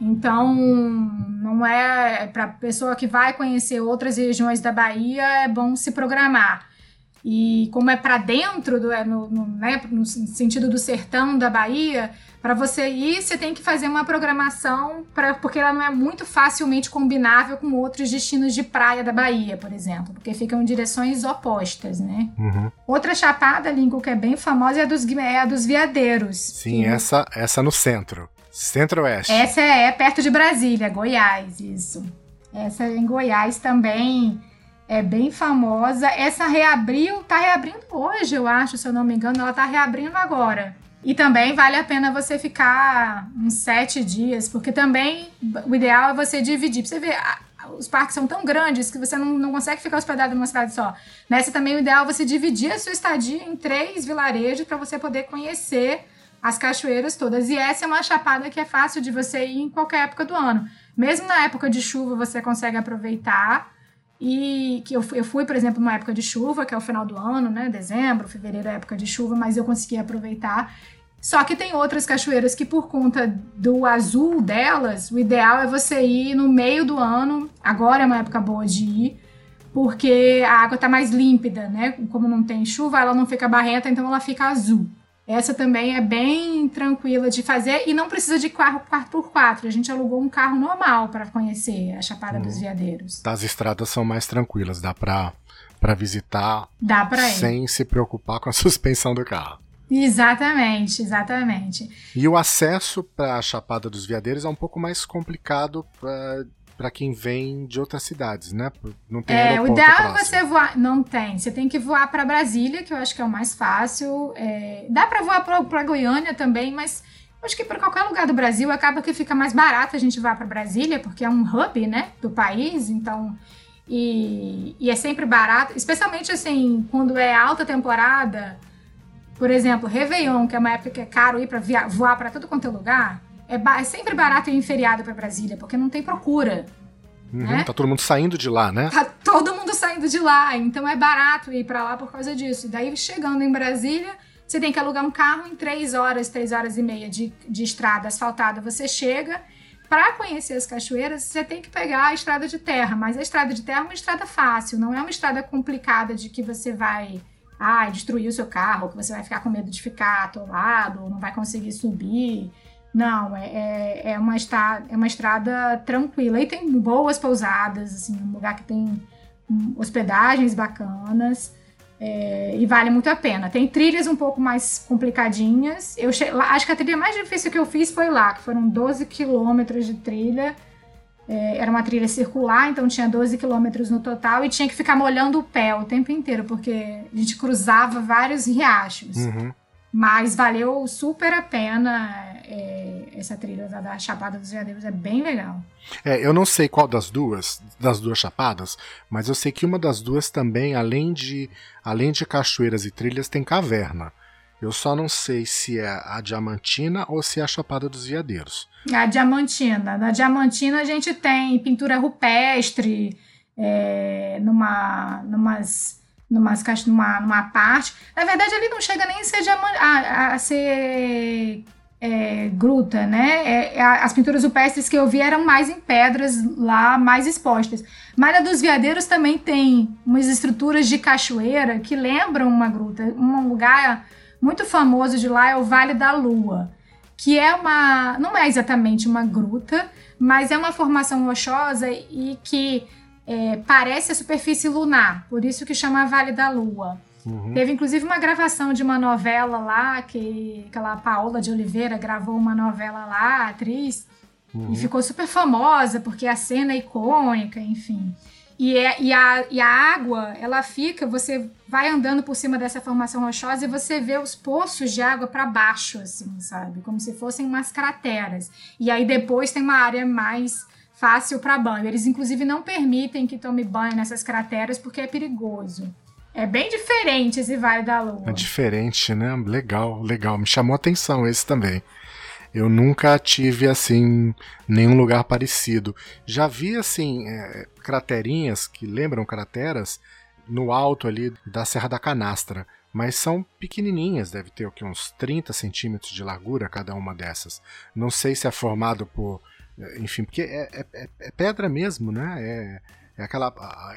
Então, não é para pessoa que vai conhecer outras regiões da Bahia, é bom se programar. E como é para dentro, do, é no, no, né, no sentido do sertão da Bahia, para você ir, você tem que fazer uma programação, pra, porque ela não é muito facilmente combinável com outros destinos de praia da Bahia, por exemplo, porque ficam em direções opostas, né? Uhum. Outra chapada, Lincoln, que é bem famosa, é a dos, é a dos veadeiros. Sim, que... essa, essa no centro. Centro-Oeste. Essa é, é perto de Brasília, Goiás, isso. Essa em Goiás também é bem famosa. Essa reabriu, tá reabrindo hoje, eu acho, se eu não me engano, ela tá reabrindo agora. E também vale a pena você ficar uns sete dias, porque também o ideal é você dividir. Pra você ver, os parques são tão grandes que você não, não consegue ficar hospedado numa cidade só. Nessa também o ideal é você dividir a sua estadia em três vilarejos para você poder conhecer as cachoeiras todas. E essa é uma chapada que é fácil de você ir em qualquer época do ano. Mesmo na época de chuva, você consegue aproveitar. E que eu fui, eu fui, por exemplo, numa época de chuva, que é o final do ano, né? Dezembro, fevereiro é época de chuva, mas eu consegui aproveitar. Só que tem outras cachoeiras que, por conta do azul delas, o ideal é você ir no meio do ano. Agora é uma época boa de ir, porque a água está mais límpida, né? Como não tem chuva, ela não fica barrenta, então ela fica azul. Essa também é bem tranquila de fazer e não precisa de carro 4x4. A gente alugou um carro normal para conhecer a Chapada hum. dos Veadeiros. As estradas são mais tranquilas, dá para para visitar dá pra sem se preocupar com a suspensão do carro. Exatamente, exatamente. E o acesso para a Chapada dos Veadeiros é um pouco mais complicado para quem vem de outras cidades, né? Não tem É, o ideal é você voar. Não tem. Você tem que voar para Brasília, que eu acho que é o mais fácil. É... Dá para voar para Goiânia também, mas acho que para qualquer lugar do Brasil acaba que fica mais barato a gente vá para Brasília, porque é um hub, né, do país, então e, e, é sempre barato, especialmente assim, quando é alta temporada, por exemplo, Réveillon, que é uma época que é caro ir para voar para todo quanto é lugar, é, é, sempre barato ir em feriado para Brasília, porque não tem procura. Uhum, né? Tá todo mundo saindo de lá, né? Tá todo mundo saindo de lá, então é barato ir para lá por causa disso. E daí, chegando em Brasília, você tem que alugar um carro em três horas, três horas e meia de, de estrada asfaltada. Você chega. Para conhecer as cachoeiras, você tem que pegar a estrada de terra, mas a estrada de terra é uma estrada fácil, não é uma estrada complicada de que você vai ah, destruir o seu carro, que você vai ficar com medo de ficar atolado, não vai conseguir subir. Não, é, é, é, uma estrada, é uma estrada tranquila. E tem boas pousadas, assim, um lugar que tem hospedagens bacanas. É, e vale muito a pena. Tem trilhas um pouco mais complicadinhas. Eu che... acho que a trilha mais difícil que eu fiz foi lá, que foram 12 quilômetros de trilha. É, era uma trilha circular, então tinha 12 quilômetros no total e tinha que ficar molhando o pé o tempo inteiro, porque a gente cruzava vários riachos. Uhum. Mas valeu super a pena é, essa trilha da Chapada dos Veadeiros, é bem legal. É, eu não sei qual das duas, das duas chapadas, mas eu sei que uma das duas também, além de, além de cachoeiras e trilhas, tem caverna. Eu só não sei se é a Diamantina ou se é a Chapada dos Veadeiros. A Diamantina. Na Diamantina a gente tem pintura rupestre, é, numa, numas numas, numa, numa parte. Na verdade, ali não chega nem a ser, a, a ser é, gruta, né? É, é as pinturas rupestres que eu vi eram mais em pedras lá, mais expostas. Mas a dos veadeiros também tem umas estruturas de cachoeira que lembram uma gruta. Um lugar muito famoso de lá é o Vale da Lua, que é uma. não é exatamente uma gruta, mas é uma formação rochosa e que é, parece a superfície lunar, por isso que chama Vale da Lua. Uhum. Teve inclusive uma gravação de uma novela lá, que aquela Paola de Oliveira gravou uma novela lá, atriz, uhum. e ficou super famosa porque a cena é icônica, enfim. E, é, e, a, e a água, ela fica, você vai andando por cima dessa formação rochosa e você vê os poços de água para baixo, assim, sabe? Como se fossem umas crateras. E aí depois tem uma área mais fácil para banho. Eles, inclusive, não permitem que tome banho nessas crateras porque é perigoso. É bem diferente esse Vale da Lua. É diferente, né? Legal, legal. Me chamou a atenção esse também. Eu nunca tive, assim, nenhum lugar parecido. Já vi, assim, é, craterinhas que lembram crateras no alto ali da Serra da Canastra. Mas são pequenininhas, deve ter o que, uns 30 centímetros de largura cada uma dessas. Não sei se é formado por enfim, porque é, é, é, pedra mesmo, né? É, é aquela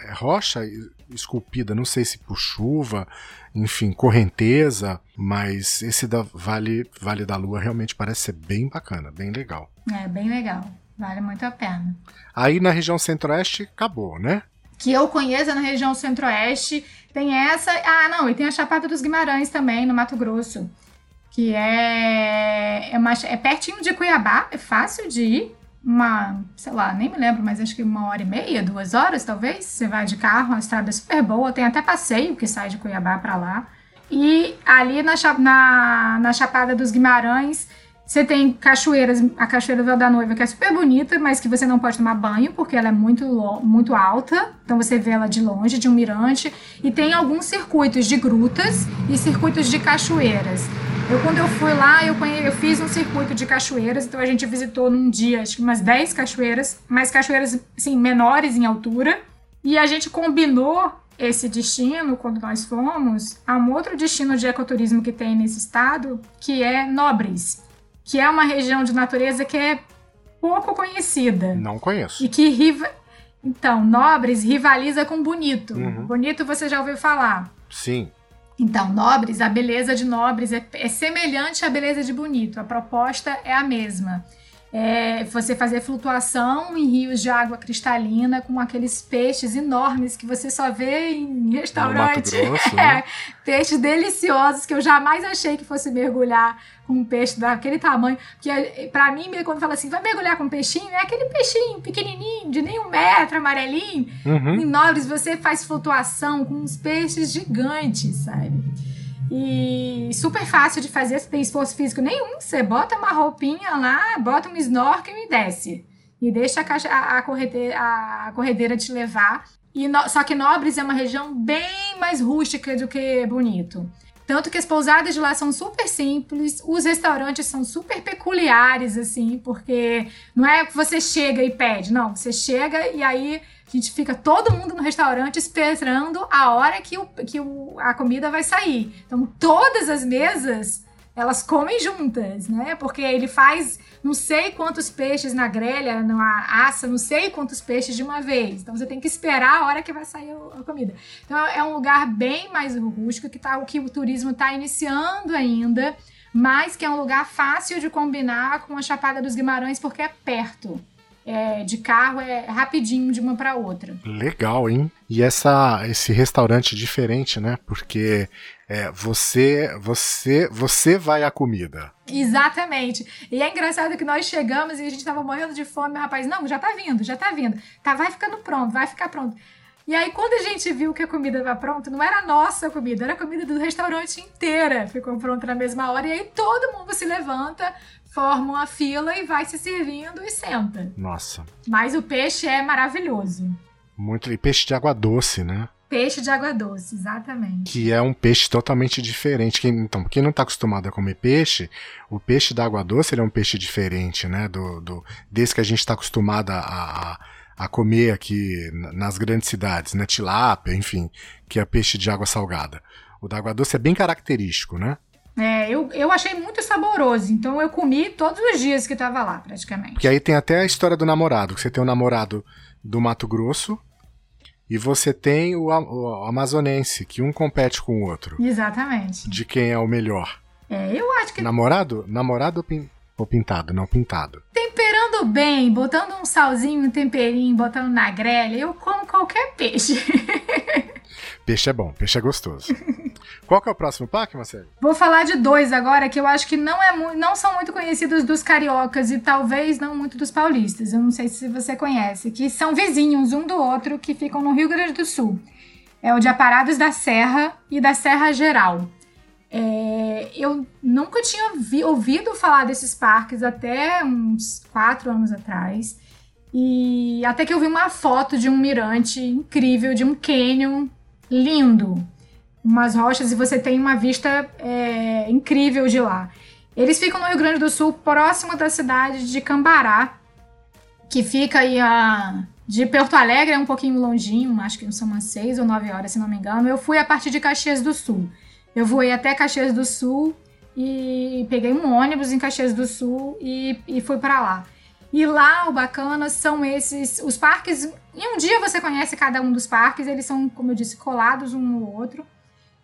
é rocha esculpida, não sei se por chuva, enfim, correnteza, mas esse da Vale, vale da Lua realmente parece ser bem bacana, bem legal. É, bem legal. Vale muito a pena. Aí na região centro-oeste acabou, né? Que eu conheça na região centro-oeste, tem essa. Ah, não, e tem a Chapada dos Guimarães também, no Mato Grosso. Que é, é, uma, é pertinho de Cuiabá, é fácil de ir uma, sei lá, nem me lembro, mas acho que uma hora e meia, duas horas talvez. Você vai de carro, a estrada é super boa, tem até passeio que sai de Cuiabá para lá. E ali na, na, na Chapada dos Guimarães, você tem cachoeiras, a Cachoeira do da Noiva, que é super bonita, mas que você não pode tomar banho, porque ela é muito, muito alta. Então você vê ela de longe, de um mirante. E tem alguns circuitos de grutas e circuitos de cachoeiras. Eu, quando eu fui lá, eu, eu fiz um circuito de cachoeiras, então a gente visitou num dia, acho que umas 10 cachoeiras, mas cachoeiras, assim, menores em altura. E a gente combinou esse destino, quando nós fomos, a um outro destino de ecoturismo que tem nesse estado, que é Nobres, que é uma região de natureza que é pouco conhecida. Não conheço. E que riva... Então, Nobres rivaliza com Bonito. Uhum. Bonito você já ouviu falar? Sim. Então, Nobres, a beleza de Nobres é, é semelhante à beleza de Bonito. A proposta é a mesma é, você fazer flutuação em rios de água cristalina com aqueles peixes enormes que você só vê em restaurante. Grosso, né? é, peixes deliciosos que eu jamais achei que fosse mergulhar com um peixe daquele tamanho. Porque para mim, quando fala assim, vai mergulhar com um peixinho, é aquele peixinho pequenininho, de nem um metro, amarelinho. Uhum. Em Nobres você faz flutuação com uns peixes gigantes, sabe? E super fácil de fazer, você tem esforço físico nenhum. Você bota uma roupinha lá, bota um snorkel e desce. E deixa a, caixa, a, a, corredeira, a corredeira te levar. E no, só que Nobres é uma região bem mais rústica do que bonito. Tanto que as pousadas de lá são super simples, os restaurantes são super peculiares, assim, porque não é que você chega e pede, não. Você chega e aí a gente fica todo mundo no restaurante esperando a hora que, o, que o, a comida vai sair. Então, todas as mesas elas comem juntas, né? Porque ele faz não sei quantos peixes na grelha, na assa, não sei quantos peixes de uma vez. Então você tem que esperar a hora que vai sair a comida. Então é um lugar bem mais rústico, que, tá, que o turismo está iniciando ainda, mas que é um lugar fácil de combinar com a Chapada dos Guimarães, porque é perto é, de carro é rapidinho de uma para outra. Legal, hein? E essa, esse restaurante diferente, né? Porque é, você, você, você vai à comida. Exatamente. E é engraçado que nós chegamos e a gente tava morrendo de fome, o rapaz, não, já tá vindo, já tá vindo. Tá, vai ficando pronto, vai ficar pronto. E aí, quando a gente viu que a comida estava pronta, não era a nossa comida, era a comida do restaurante inteira. Ficou pronta na mesma hora. E aí todo mundo se levanta, forma uma fila e vai se servindo e senta. Nossa. Mas o peixe é maravilhoso. Muito. E peixe de água doce, né? Peixe de água doce, exatamente. Que é um peixe totalmente diferente. Quem, então, quem não está acostumado a comer peixe, o peixe da água doce ele é um peixe diferente, né? Do, do, desse que a gente está acostumado a, a, a, comer aqui nas grandes cidades, né? Tilápia, enfim, que é peixe de água salgada. O da água doce é bem característico, né? É, eu, eu achei muito saboroso, então eu comi todos os dias que tava lá, praticamente. Porque aí tem até a história do namorado, que você tem o um namorado do Mato Grosso e você tem o, o, amazonense, que um compete com o outro. Exatamente. De quem é o melhor. É, eu acho que... Namorado? Namorado ou. Ou pintado? Não, pintado. Temperando bem, botando um salzinho, um temperinho, botando na grelha, eu como qualquer peixe. Peixe é bom, peixe é gostoso. Qual que é o próximo parque, Marcelo? Vou falar de dois agora que eu acho que não, é não são muito conhecidos dos cariocas e talvez não muito dos paulistas. Eu não sei se você conhece, que são vizinhos um do outro que ficam no Rio Grande do Sul. É o de Aparados da Serra e da Serra Geral. É, eu nunca tinha vi, ouvido falar desses parques até uns quatro anos atrás. E até que eu vi uma foto de um mirante incrível, de um canyon lindo, umas rochas e você tem uma vista é, incrível de lá. Eles ficam no Rio Grande do Sul, próximo da cidade de Cambará, que fica aí a de Porto Alegre é um pouquinho longinho, acho que são umas 6 ou 9 horas, se não me engano. Eu fui a partir de Caxias do Sul. Eu voei até Caxias do Sul e peguei um ônibus em Caxias do Sul e, e fui para lá. E lá o bacana são esses os parques. Em um dia você conhece cada um dos parques, eles são, como eu disse, colados um no outro.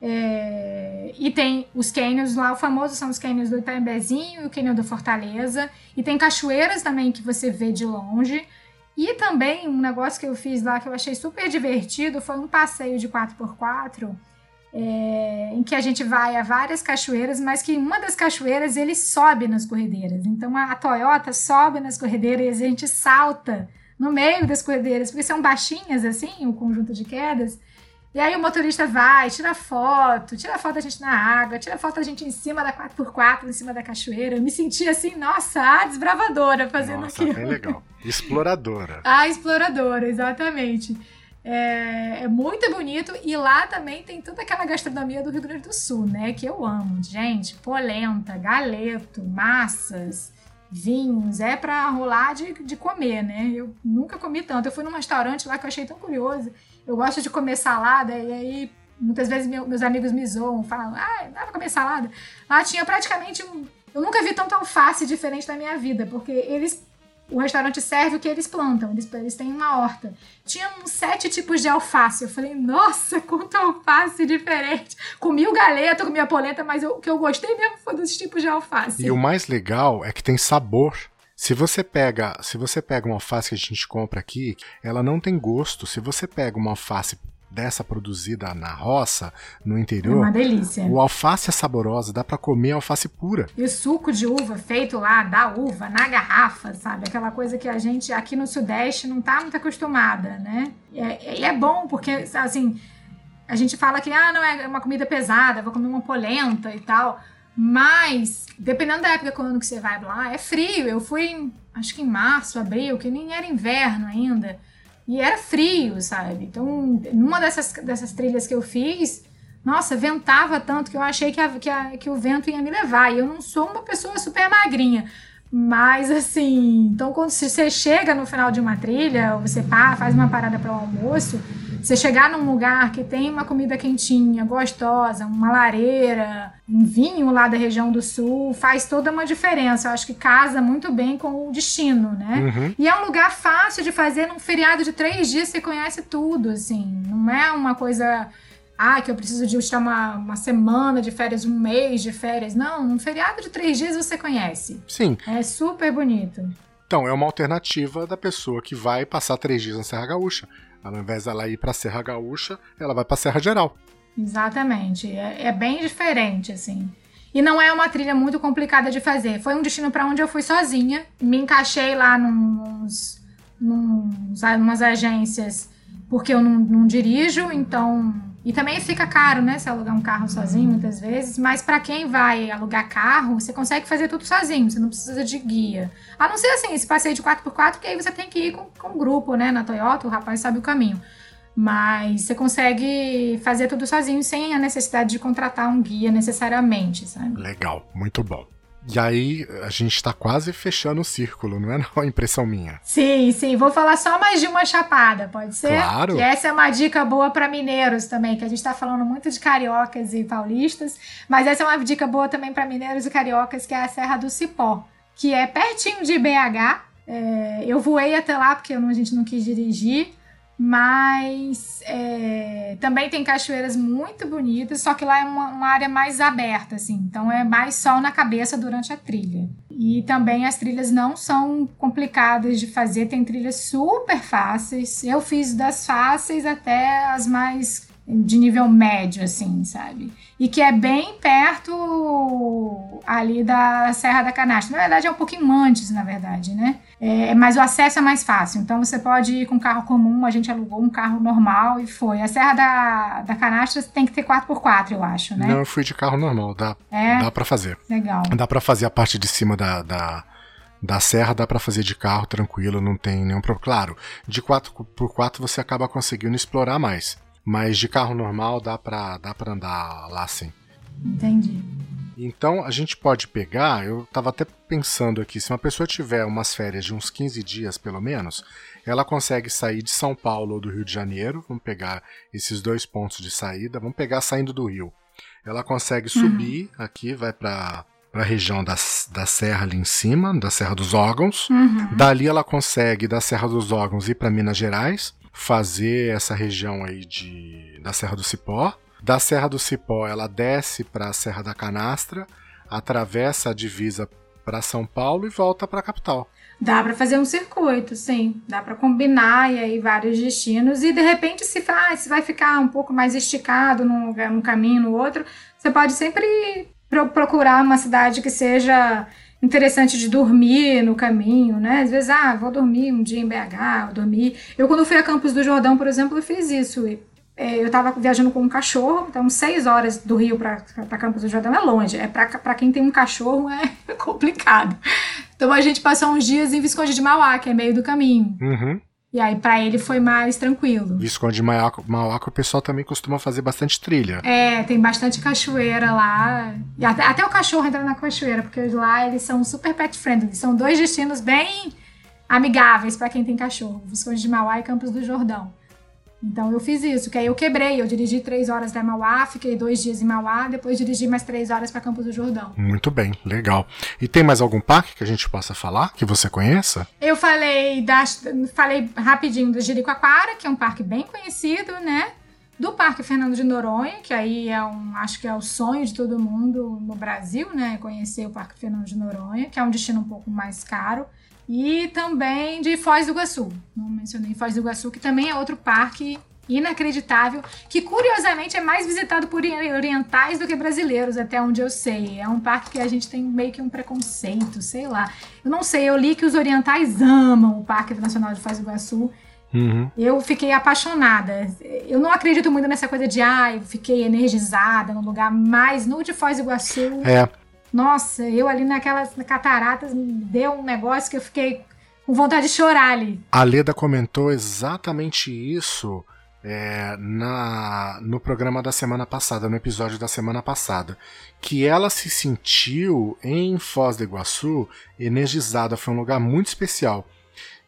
É, e tem os cânions lá, o famoso são os cânions do Itambezinho e o cânion do Fortaleza. E tem cachoeiras também que você vê de longe. E também um negócio que eu fiz lá que eu achei super divertido foi um passeio de 4x4 é, em que a gente vai a várias cachoeiras, mas que uma das cachoeiras ele sobe nas corredeiras. Então a, a Toyota sobe nas corredeiras e a gente salta no meio das corredeiras, porque são baixinhas assim, o conjunto de quedas. E aí o motorista vai, tira foto, tira foto da gente na água, tira foto da gente em cima da 4x4, em cima da cachoeira. Eu me senti assim, nossa, a desbravadora fazendo nossa, aquilo. Bem legal. Exploradora. a exploradora, exatamente. É, é, muito bonito e lá também tem toda aquela gastronomia do Rio Grande do Sul, né? Que eu amo. Gente, polenta, galeto, massas, vinhos, é para rolar de, de comer, né? Eu nunca comi tanto. Eu fui num restaurante lá que eu achei tão curioso. Eu gosto de comer salada e aí muitas vezes meu, meus amigos me zoam, falam, ah, dá pra comer salada. Lá tinha praticamente um. Eu nunca vi tanto alface diferente na minha vida, porque eles o restaurante serve o que eles plantam, eles, eles têm uma horta. Tinha uns sete tipos de alface. Eu falei, nossa, quanto alface diferente. Comi o galeto, comi a polenta, mas o que eu gostei mesmo foi dos tipos de alface. E o mais legal é que tem sabor. Se você pega, se você pega uma alface que a gente compra aqui, ela não tem gosto. Se você pega uma alface dessa produzida na roça, no interior. É uma delícia. O alface é saborosa, dá para comer alface pura. E o suco de uva feito lá da uva na garrafa, sabe? Aquela coisa que a gente aqui no Sudeste não tá muito acostumada, né? E é, é bom porque, assim, a gente fala que, ah, não, é uma comida pesada, vou comer uma polenta e tal. Mas, dependendo da época quando que você vai lá, é frio. Eu fui, acho que em março, abril, que nem era inverno ainda. E era frio, sabe? Então, numa dessas, dessas trilhas que eu fiz, nossa, ventava tanto que eu achei que, a, que, a, que o vento ia me levar. E eu não sou uma pessoa super magrinha. Mas assim, então quando você chega no final de uma trilha, você pá, faz uma parada para o almoço, você chegar num lugar que tem uma comida quentinha, gostosa, uma lareira, um vinho lá da região do sul, faz toda uma diferença. Eu acho que casa muito bem com o destino, né? Uhum. E é um lugar fácil de fazer num feriado de três dias, você conhece tudo, assim. Não é uma coisa ah, que eu preciso de tirar uma, uma semana de férias, um mês de férias. Não, um feriado de três dias você conhece. Sim. É super bonito. Então, é uma alternativa da pessoa que vai passar três dias na Serra Gaúcha. Ao invés dela ir para a Serra Gaúcha, ela vai para a Serra Geral. Exatamente. É, é, bem diferente, assim. E não é uma trilha muito complicada de fazer. Foi um destino para onde eu fui sozinha. Me encaixei lá nos, nos, numas agências porque eu não, não dirijo, então e também fica caro, né, se alugar um carro sozinho muitas vezes, mas para quem vai alugar carro, você consegue fazer tudo sozinho, você não precisa de guia. A não ser assim, esse passeio de 4x4, que aí você tem que ir com, com um grupo, né, na Toyota, o rapaz sabe o caminho. Mas você consegue fazer tudo sozinho sem a necessidade de contratar um guia necessariamente, sabe? Legal, muito bom. E aí a gente está quase fechando o círculo, não é não? Impressão minha. Sim, sim. Vou falar só mais de uma chapada, pode ser? Claro. Que essa é uma dica boa para mineiros também, que a gente está falando muito de cariocas e paulistas, mas essa é uma dica boa também para mineiros e cariocas, que é a Serra do Cipó, que é pertinho de BH. É, eu voei até lá porque a gente não quis dirigir, mas é, também tem cachoeiras muito bonitas, só que lá é uma, uma, área mais aberta, assim, então é mais sol na cabeça durante a trilha. E também as trilhas não são complicadas de fazer, tem trilhas super fáceis. Eu fiz das fáceis até as mais de nível médio, assim, sabe? E que é bem perto ali da Serra da Canastra. Na verdade, é um pouquinho antes, na verdade, né? É, mas o acesso é mais fácil. Então, você pode ir com carro comum. A gente alugou um carro normal e foi. A Serra da, da Canastra tem que ter 4x4, eu acho, né? Não, eu fui de carro normal. Dá, é? dá para fazer. Legal. Dá para fazer a parte de cima da, da da serra dá para fazer de carro tranquilo, não tem nenhum problema. Claro, de 4x4 você acaba conseguindo explorar mais. Mas de carro normal dá pra, dá pra andar lá sim. Entendi. Então a gente pode pegar, eu estava até pensando aqui, se uma pessoa tiver umas férias de uns 15 dias pelo menos, ela consegue sair de São Paulo ou do Rio de Janeiro, vamos pegar esses dois pontos de saída, vamos pegar saindo do Rio. Ela consegue uhum. subir aqui, vai para para a região da, da serra ali em cima, da Serra dos Órgãos. Uhum. Dali ela consegue da Serra dos Órgãos ir para Minas Gerais fazer essa região aí de, da Serra do Cipó. Da Serra do Cipó, ela desce para a Serra da Canastra, atravessa a divisa para São Paulo e volta para a capital. Dá para fazer um circuito, sim. Dá para combinar e aí vários destinos e de repente se faz, se vai ficar um pouco mais esticado num num caminho, no outro, você pode sempre procurar uma cidade que seja interessante de dormir no caminho, né? Às vezes, ah, vou dormir um dia em BH, vou dormir. Eu, quando fui a Campos do Jordão, por exemplo, eu fiz isso. É, eu estava viajando com um cachorro, então seis horas do Rio para Campos do Jordão é longe. É para quem tem um cachorro é complicado. Então a gente passou uns dias em Visconde de Mauá, que é meio do caminho. Uhum. E aí, para ele foi mais tranquilo. Visconde de Mauá, o pessoal também costuma fazer bastante trilha. É, tem bastante cachoeira lá. E até, até o cachorro entra na cachoeira, porque lá eles são super pet friendly. São dois destinos bem amigáveis para quem tem cachorro: Visconde de Mauá e Campos do Jordão. Então eu fiz isso, que aí eu quebrei. Eu dirigi três horas da Mauá, fiquei dois dias em Mauá, depois dirigi mais três horas para Campos do Jordão. Muito bem, legal. E tem mais algum parque que a gente possa falar, que você conheça? Eu falei, das, falei rapidinho do Jericoacoara, que é um parque bem conhecido, né? Do Parque Fernando de Noronha, que aí é um, acho que é o sonho de todo mundo no Brasil, né? Conhecer o Parque Fernando de Noronha, que é um destino um pouco mais caro e também de Foz do Iguaçu. Não mencionei Foz do Iguaçu, que também é outro parque inacreditável, que curiosamente é mais visitado por orientais do que brasileiros, até onde eu sei. É um parque que a gente tem meio que um preconceito, sei lá. Eu não sei, eu li que os orientais amam o Parque Nacional de Foz do Iguaçu. Uhum. Eu fiquei apaixonada. Eu não acredito muito nessa coisa de, ah, eu fiquei energizada no lugar mais no de Foz do Iguaçu. É. Nossa, eu ali naquelas cataratas me deu um negócio que eu fiquei com vontade de chorar ali. A Leda comentou exatamente isso é, na, no programa da semana passada, no episódio da semana passada, que ela se sentiu em Foz do Iguaçu energizada, foi um lugar muito especial.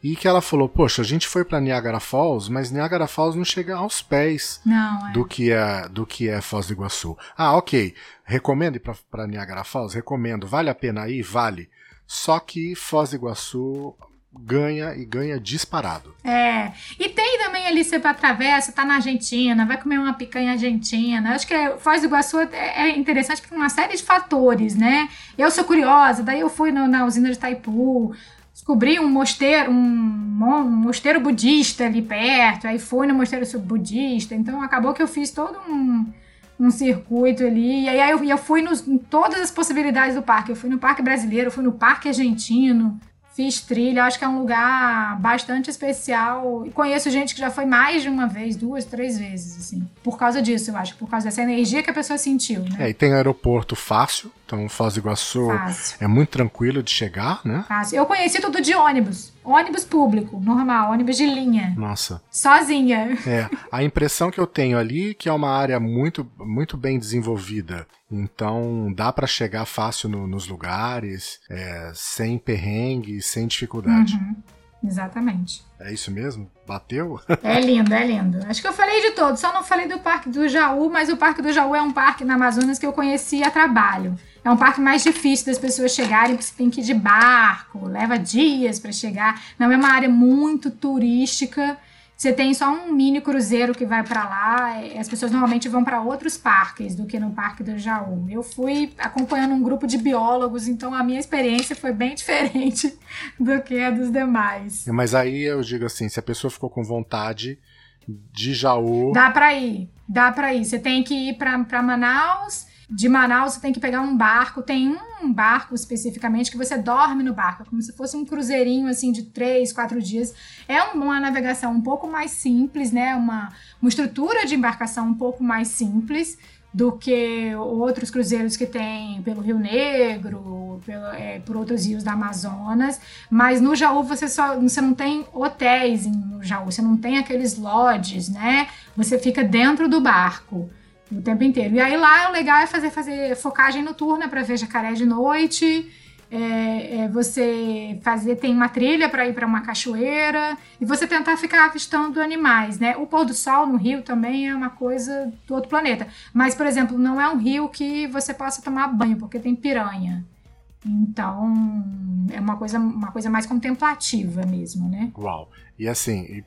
E que ela falou: Poxa, a gente foi para Niagara Falls, mas Niagara Falls não chega aos pés não, é. do, que é, do que é Foz do Iguaçu. Ah, ok. Recomendo ir para Niagara Falls? Recomendo. Vale a pena ir? Vale. Só que Foz do Iguaçu ganha e ganha disparado. É. E tem também ali, você atravessa, tá na Argentina, vai comer uma picanha argentina. Acho que é, Foz do Iguaçu é, é interessante por uma série de fatores, né? Eu sou curiosa, daí eu fui no, na usina de Itaipu, descobri um mosteiro, um, um, mosteiro budista ali perto, aí fui no mosteiro budista, então acabou que eu fiz todo um, um circuito ali, e aí eu, eu fui nos, em todas as possibilidades do parque, eu fui no parque brasileiro, fui no parque argentino, fiz trilha, acho que é um lugar bastante especial. E conheço gente que já foi mais de uma vez, duas, três vezes, assim. Por causa disso, eu acho, por causa dessa energia que a pessoa sentiu, né? É, e tem aeroporto fácil, então Foz do Iguaçu Fácil. é muito tranquilo de chegar, né? Fácil. Eu conheci tudo de ônibus. Ônibus público, normal, ônibus de linha. Nossa. Sozinha. É, a impressão que eu tenho ali é que é uma área muito, muito bem desenvolvida. Então dá para chegar fácil no, nos lugares, é, sem perrengue, sem dificuldade. Uhum. Exatamente. É isso mesmo? Bateu? É lindo, é lindo. Acho que eu falei de todos, só não falei do Parque do Jaú, mas o Parque do Jaú é um parque na Amazonas que eu conheci a trabalho. É um parque mais difícil das pessoas chegarem, porque você tem que ir de barco, leva dias para chegar. Não é uma área muito turística. Você tem só um mini cruzeiro que vai para lá. As pessoas normalmente vão para outros parques do que no Parque do Jaú. Eu fui acompanhando um grupo de biólogos, então a minha experiência foi bem diferente do que a dos demais. Mas aí eu digo assim, se a pessoa ficou com vontade de Jaú, Dá para ir, dá para ir. Você tem que ir para Manaus. De Manaus você tem que pegar um barco. Tem um barco especificamente que você dorme no barco, é como se fosse um cruzeirinho assim de três, quatro dias. É uma navegação um pouco mais simples, né? Uma, uma estrutura de embarcação um pouco mais simples do que outros cruzeiros que tem pelo Rio Negro, pelo, é, por outros rios da Amazonas. Mas no Jaú você só você não tem hotéis no Jaú, você não tem aqueles lodges, né? Você fica dentro do barco o tempo inteiro. E aí lá o legal é fazer, fazer focagem noturna para ver jacaré de noite. É, é você fazer tem uma trilha para ir para uma cachoeira e você tentar ficar avistando animais, né? O pôr do sol no rio também é uma coisa do outro planeta. Mas, por exemplo, não é um rio que você possa tomar banho porque tem piranha. Então, é uma coisa, uma coisa mais contemplativa mesmo, né? Uau. E assim,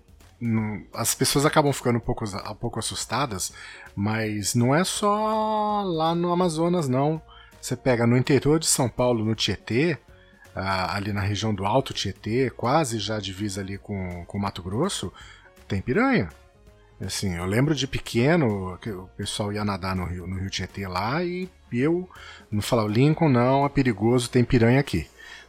as pessoas acabam ficando um pouco, um pouco assustadas, mas não é só lá no Amazonas, não. Você pega no interior de São Paulo, no Tietê, ali na região do Alto Tietê, quase já divisa ali com, com Mato Grosso, tem piranha. Assim, eu lembro de pequeno que o pessoal ia nadar no Rio, no Rio Tietê lá e eu não falava, Lincoln não, é perigoso, tem piranha aqui.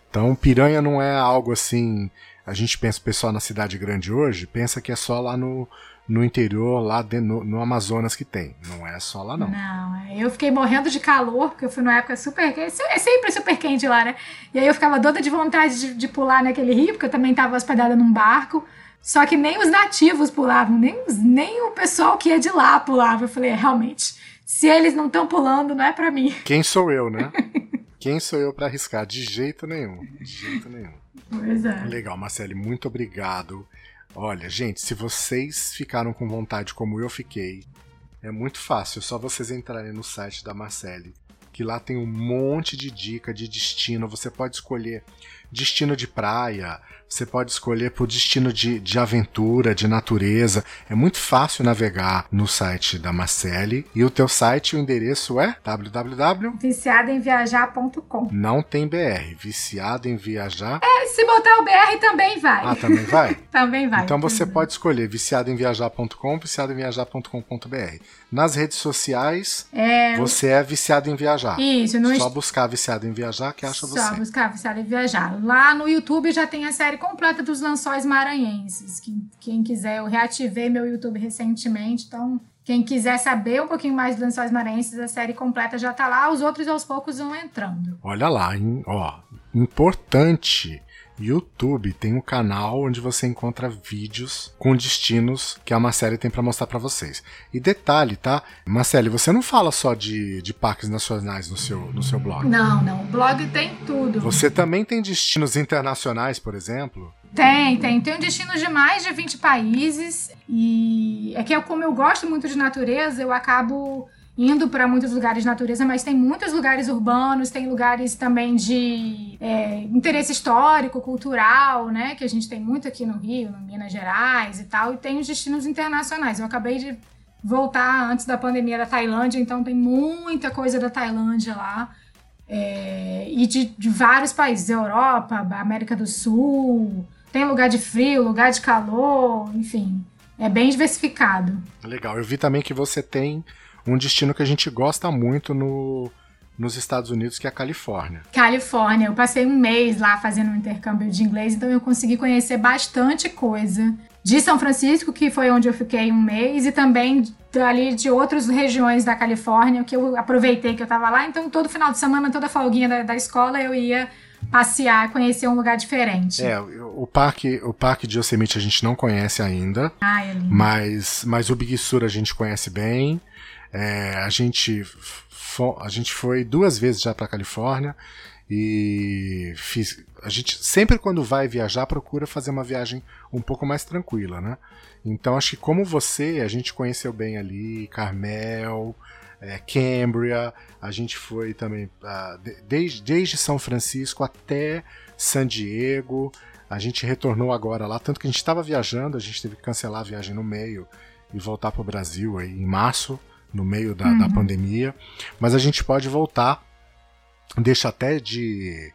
Então, piranha não é algo assim. A gente pensa, o pessoal na cidade grande hoje, pensa que é só lá no, no interior, lá de, no, no, Amazonas que tem. Não é só lá, não. Não, é, eu fiquei morrendo de calor, porque eu fui numa época super quente. É sempre super quente lá, né? E aí eu ficava doida de vontade de, de pular naquele rio, porque eu também estava hospedada num barco. Só que nem os nativos pulavam, nem, nem o pessoal que é de lá pulava. Eu falei, é, realmente, se eles não estão pulando, não é para mim. Quem sou eu, né? Quem sou eu para arriscar? De jeito nenhum. De jeito nenhum. Pois é. Legal, Marcele, muito obrigado. Olha, gente, se vocês ficaram com vontade como eu fiquei, é muito fácil, é só vocês entrarem no site da Marcele, que lá tem um monte de dica de destino. Você pode escolher destino de praia, você pode escolher por destino de, de aventura, de natureza. É muito fácil navegar no site da Marcele. E o teu site, o endereço é www. Viciadoemviajar.com. Não tem BR. Viciado em Viajar. É, se botar o BR também vai. Ah, também vai? também vai. Então você também. pode escolher viciadoemviajar.com, viciadoemviajar.com.br. Nas redes sociais, é... você é viciado em viajar. Isso, no Só buscar viciado em viajar que acha Só você. buscar viciado em viajar. Lá no YouTube já tem a série completa dos lençóis maranhenses. Que, quem quiser, eu reativei meu YouTube recentemente, então quem quiser saber um pouquinho mais dos lençóis maranhenses, a série completa já tá lá, os outros aos poucos vão entrando. Olha lá, hein? ó, importante YouTube tem um canal onde você encontra vídeos com destinos que a Marcele tem para mostrar para vocês. E detalhe, tá? Marcele, você não fala só de, de parques nacionais no seu, no seu blog. Não, não. O blog tem tudo. Você também tem destinos internacionais, por exemplo? Tem, tem. Tem destinos de mais de 20 países. E é que eu, como eu gosto muito de natureza, eu acabo indo para muitos lugares de natureza, mas tem muitos lugares urbanos, tem lugares também de é, interesse histórico, cultural, né? Que a gente tem muito aqui no Rio, no Minas Gerais e tal, e tem os destinos internacionais. Eu acabei de voltar antes da pandemia da Tailândia, então tem muita coisa da Tailândia lá. É, e de, de vários países, Europa, América do Sul, tem lugar de frio, lugar de calor, enfim. É bem diversificado. Legal. Eu vi também que você tem um destino que a gente gosta muito no, nos Estados Unidos, que é a Califórnia. Califórnia, eu passei um mês lá fazendo um intercâmbio de inglês, então eu consegui conhecer bastante coisa. De São Francisco, que foi onde eu fiquei um mês, e também ali de outras regiões da Califórnia, que eu aproveitei que eu estava lá. Então, todo final de semana, toda folguinha da, da escola, eu ia passear, conhecer um lugar diferente. É, o parque, o parque de Yosemite a gente não conhece ainda, ah, é mas, mas o Big Sur a gente conhece bem. É, a, gente a gente foi duas vezes já para Califórnia e fiz, a gente sempre quando vai viajar procura fazer uma viagem um pouco mais tranquila, né? Então acho que como você, a gente conheceu bem ali Carmel, é, Cambria, a gente foi também uh, desde, desde São Francisco até San Diego. A gente retornou agora lá, tanto que a gente estava viajando, a gente teve que cancelar a viagem no meio e voltar para o Brasil aí em março no meio da, uhum. da pandemia. Mas a gente pode voltar. Deixa até de,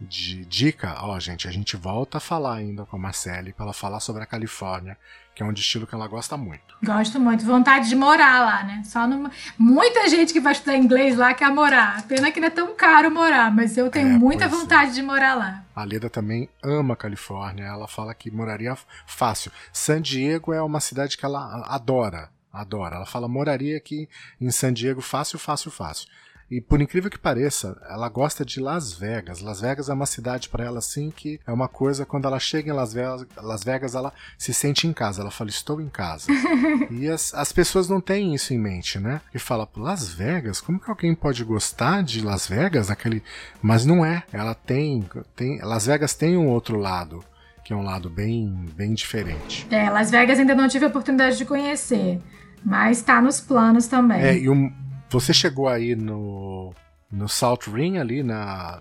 de dica, ó, gente, a gente volta a falar ainda com a Marcele para ela falar sobre a Califórnia, que é um destino que ela gosta muito. Gosto muito, vontade de morar lá, né? Só numa... muita gente que vai estudar inglês lá quer morar. Pena que não é tão caro morar, mas eu tenho é, muita vontade é. de morar lá. A Leda também ama a Califórnia, ela fala que moraria fácil. San Diego é uma cidade que ela adora. Adora. Ela fala moraria aqui em San Diego fácil, fácil, fácil. E por incrível que pareça, ela gosta de Las Vegas. Las Vegas é uma cidade para ela assim que é uma coisa quando ela chega em Las Vegas, Las Vegas ela se sente em casa. Ela fala estou em casa. e as, as pessoas não têm isso em mente, né? E fala Las Vegas, como que alguém pode gostar de Las Vegas aquele? Mas não é. Ela tem, tem Las Vegas tem um outro lado que é um lado bem, bem diferente. É, Las Vegas ainda não tive a oportunidade de conhecer. Mas tá nos planos também. É, e um, você chegou aí no, no Salt Ring ali na,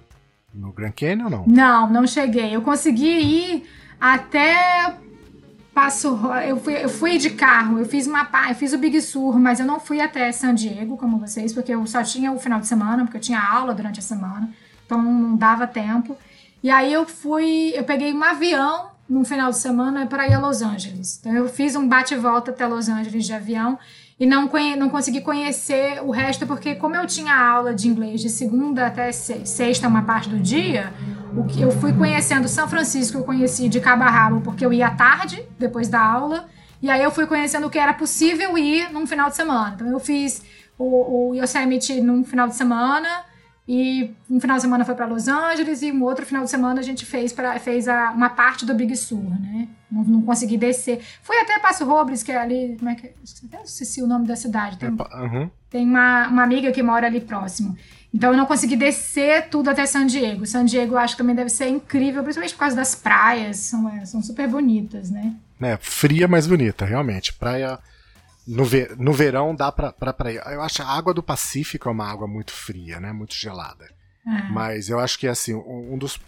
no Grand Canyon ou não? Não, não cheguei. Eu consegui ir até Passo eu fui, eu fui de carro, eu fiz uma eu fiz o Big Sur, mas eu não fui até San Diego como vocês, porque eu só tinha o final de semana, porque eu tinha aula durante a semana, então não dava tempo. E aí eu fui, eu peguei um avião num final de semana para ir a Los Angeles. Então eu fiz um bate volta até Los Angeles de avião e não, não consegui conhecer o resto porque como eu tinha aula de inglês de segunda até sexta uma parte do dia, o que eu fui conhecendo São Francisco eu conheci de cabo a rabo porque eu ia à tarde depois da aula e aí eu fui conhecendo o que era possível ir num final de semana. Então eu fiz o, o Yosemite num final de semana e um final de semana foi para Los Angeles e um outro final de semana a gente fez, pra, fez a, uma parte do Big Sur, né? Não, não consegui descer. Fui até Passo Robles, que é ali. Como é que. Até esqueci o nome da cidade. Tem, uhum. tem uma, uma amiga que mora ali próximo. Então eu não consegui descer tudo até San Diego. San Diego eu acho que também deve ser incrível, principalmente por causa das praias. São, é, são super bonitas, né? É, fria, mas bonita, realmente. Praia no, ver, no verão dá pra, pra, pra ir. Eu acho a água do Pacífico é uma água muito fria, né? Muito gelada. É. Mas eu acho que assim, um, um dos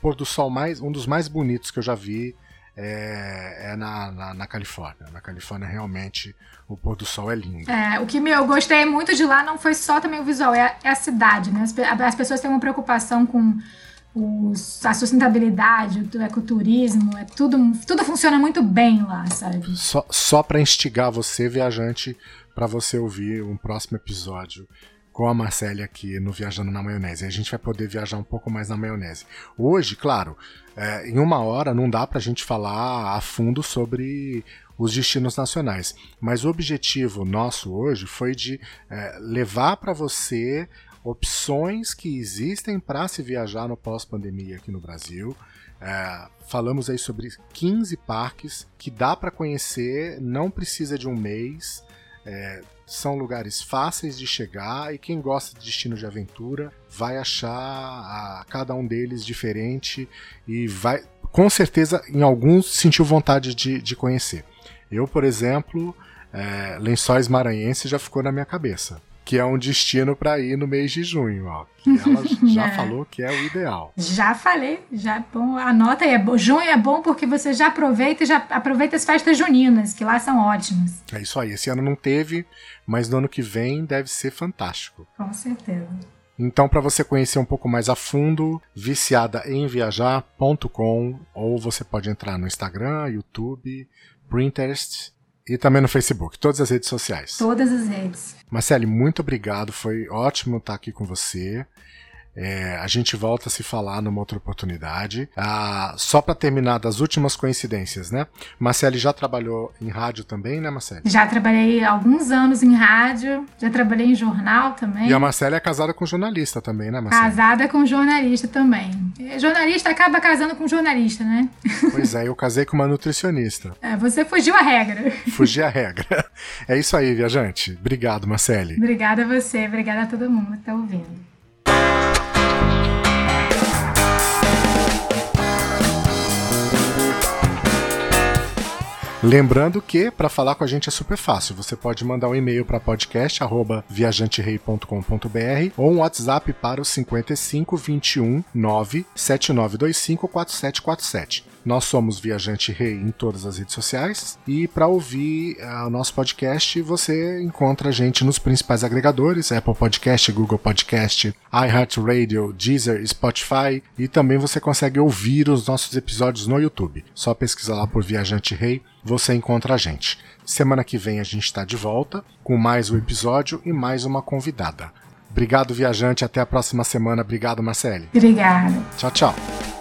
pôr do sol mais, um dos mais bonitos que eu já vi é, é na, na, na, Califórnia. Na Califórnia realmente o pôr do sol é lindo. É, o que eu gostei muito de lá não foi só também o visual, é a, é a cidade, né? As, as pessoas têm uma preocupação com os, a sustentabilidade, o ecoturismo, é tudo, tudo funciona muito bem lá, sabe? Só, só para instigar você, viajante, para você ouvir um próximo episódio com a Marcele aqui no Viajando na Maionese. A gente vai poder viajar um pouco mais na maionese. Hoje, claro, é, em uma hora não dá para a gente falar a fundo sobre os destinos nacionais, mas o objetivo nosso hoje foi de é, levar para você opções que existem para se viajar no pós-pandemia aqui no Brasil. É, falamos aí sobre 15 parques que dá para conhecer, não precisa de um mês. É, são lugares fáceis de chegar e quem gosta de destino de aventura vai achar a, cada um deles diferente e vai, com certeza, em alguns sentiu vontade de, de conhecer. Eu, por exemplo, é, Lençóis Maranhenses já ficou na minha cabeça que é um destino para ir no mês de junho, ó. Que ela já é. falou que é o ideal. Já falei, já bom, anota aí, é bom, junho é bom porque você já aproveita e já aproveita as festas juninas, que lá são ótimas. É isso aí, esse ano não teve, mas no ano que vem deve ser fantástico. Com certeza. Então, para você conhecer um pouco mais a fundo, viciadaemviajar.com ou você pode entrar no Instagram, YouTube, Pinterest e também no Facebook, todas as redes sociais. Todas as redes. Marcele, muito obrigado. Foi ótimo estar aqui com você. É, a gente volta a se falar numa outra oportunidade. Ah, só para terminar das últimas coincidências, né? Marcele já trabalhou em rádio também, né, Marcele? Já trabalhei alguns anos em rádio, já trabalhei em jornal também. E a Marcele é casada com jornalista também, né, Marcele? Casada com jornalista também. Jornalista acaba casando com jornalista, né? Pois é, eu casei com uma nutricionista. É, você fugiu a regra. Fugi a regra. É isso aí, viajante. Obrigado, Marcele. Obrigada a você, obrigada a todo mundo que está ouvindo. Lembrando que para falar com a gente é super fácil. Você pode mandar um e-mail para podcast@viajanterei.com.br ou um WhatsApp para o 55 21 9 7925 4747. Nós somos Viajante Rei em todas as redes sociais e para ouvir uh, o nosso podcast você encontra a gente nos principais agregadores: Apple Podcast, Google Podcast, iHeartRadio, Deezer, Spotify e também você consegue ouvir os nossos episódios no YouTube. Só pesquisa lá por Viajante Rei você encontra a gente. Semana que vem a gente está de volta com mais um episódio e mais uma convidada. Obrigado, viajante. Até a próxima semana. Obrigado, Marcele. Obrigada. Tchau, tchau.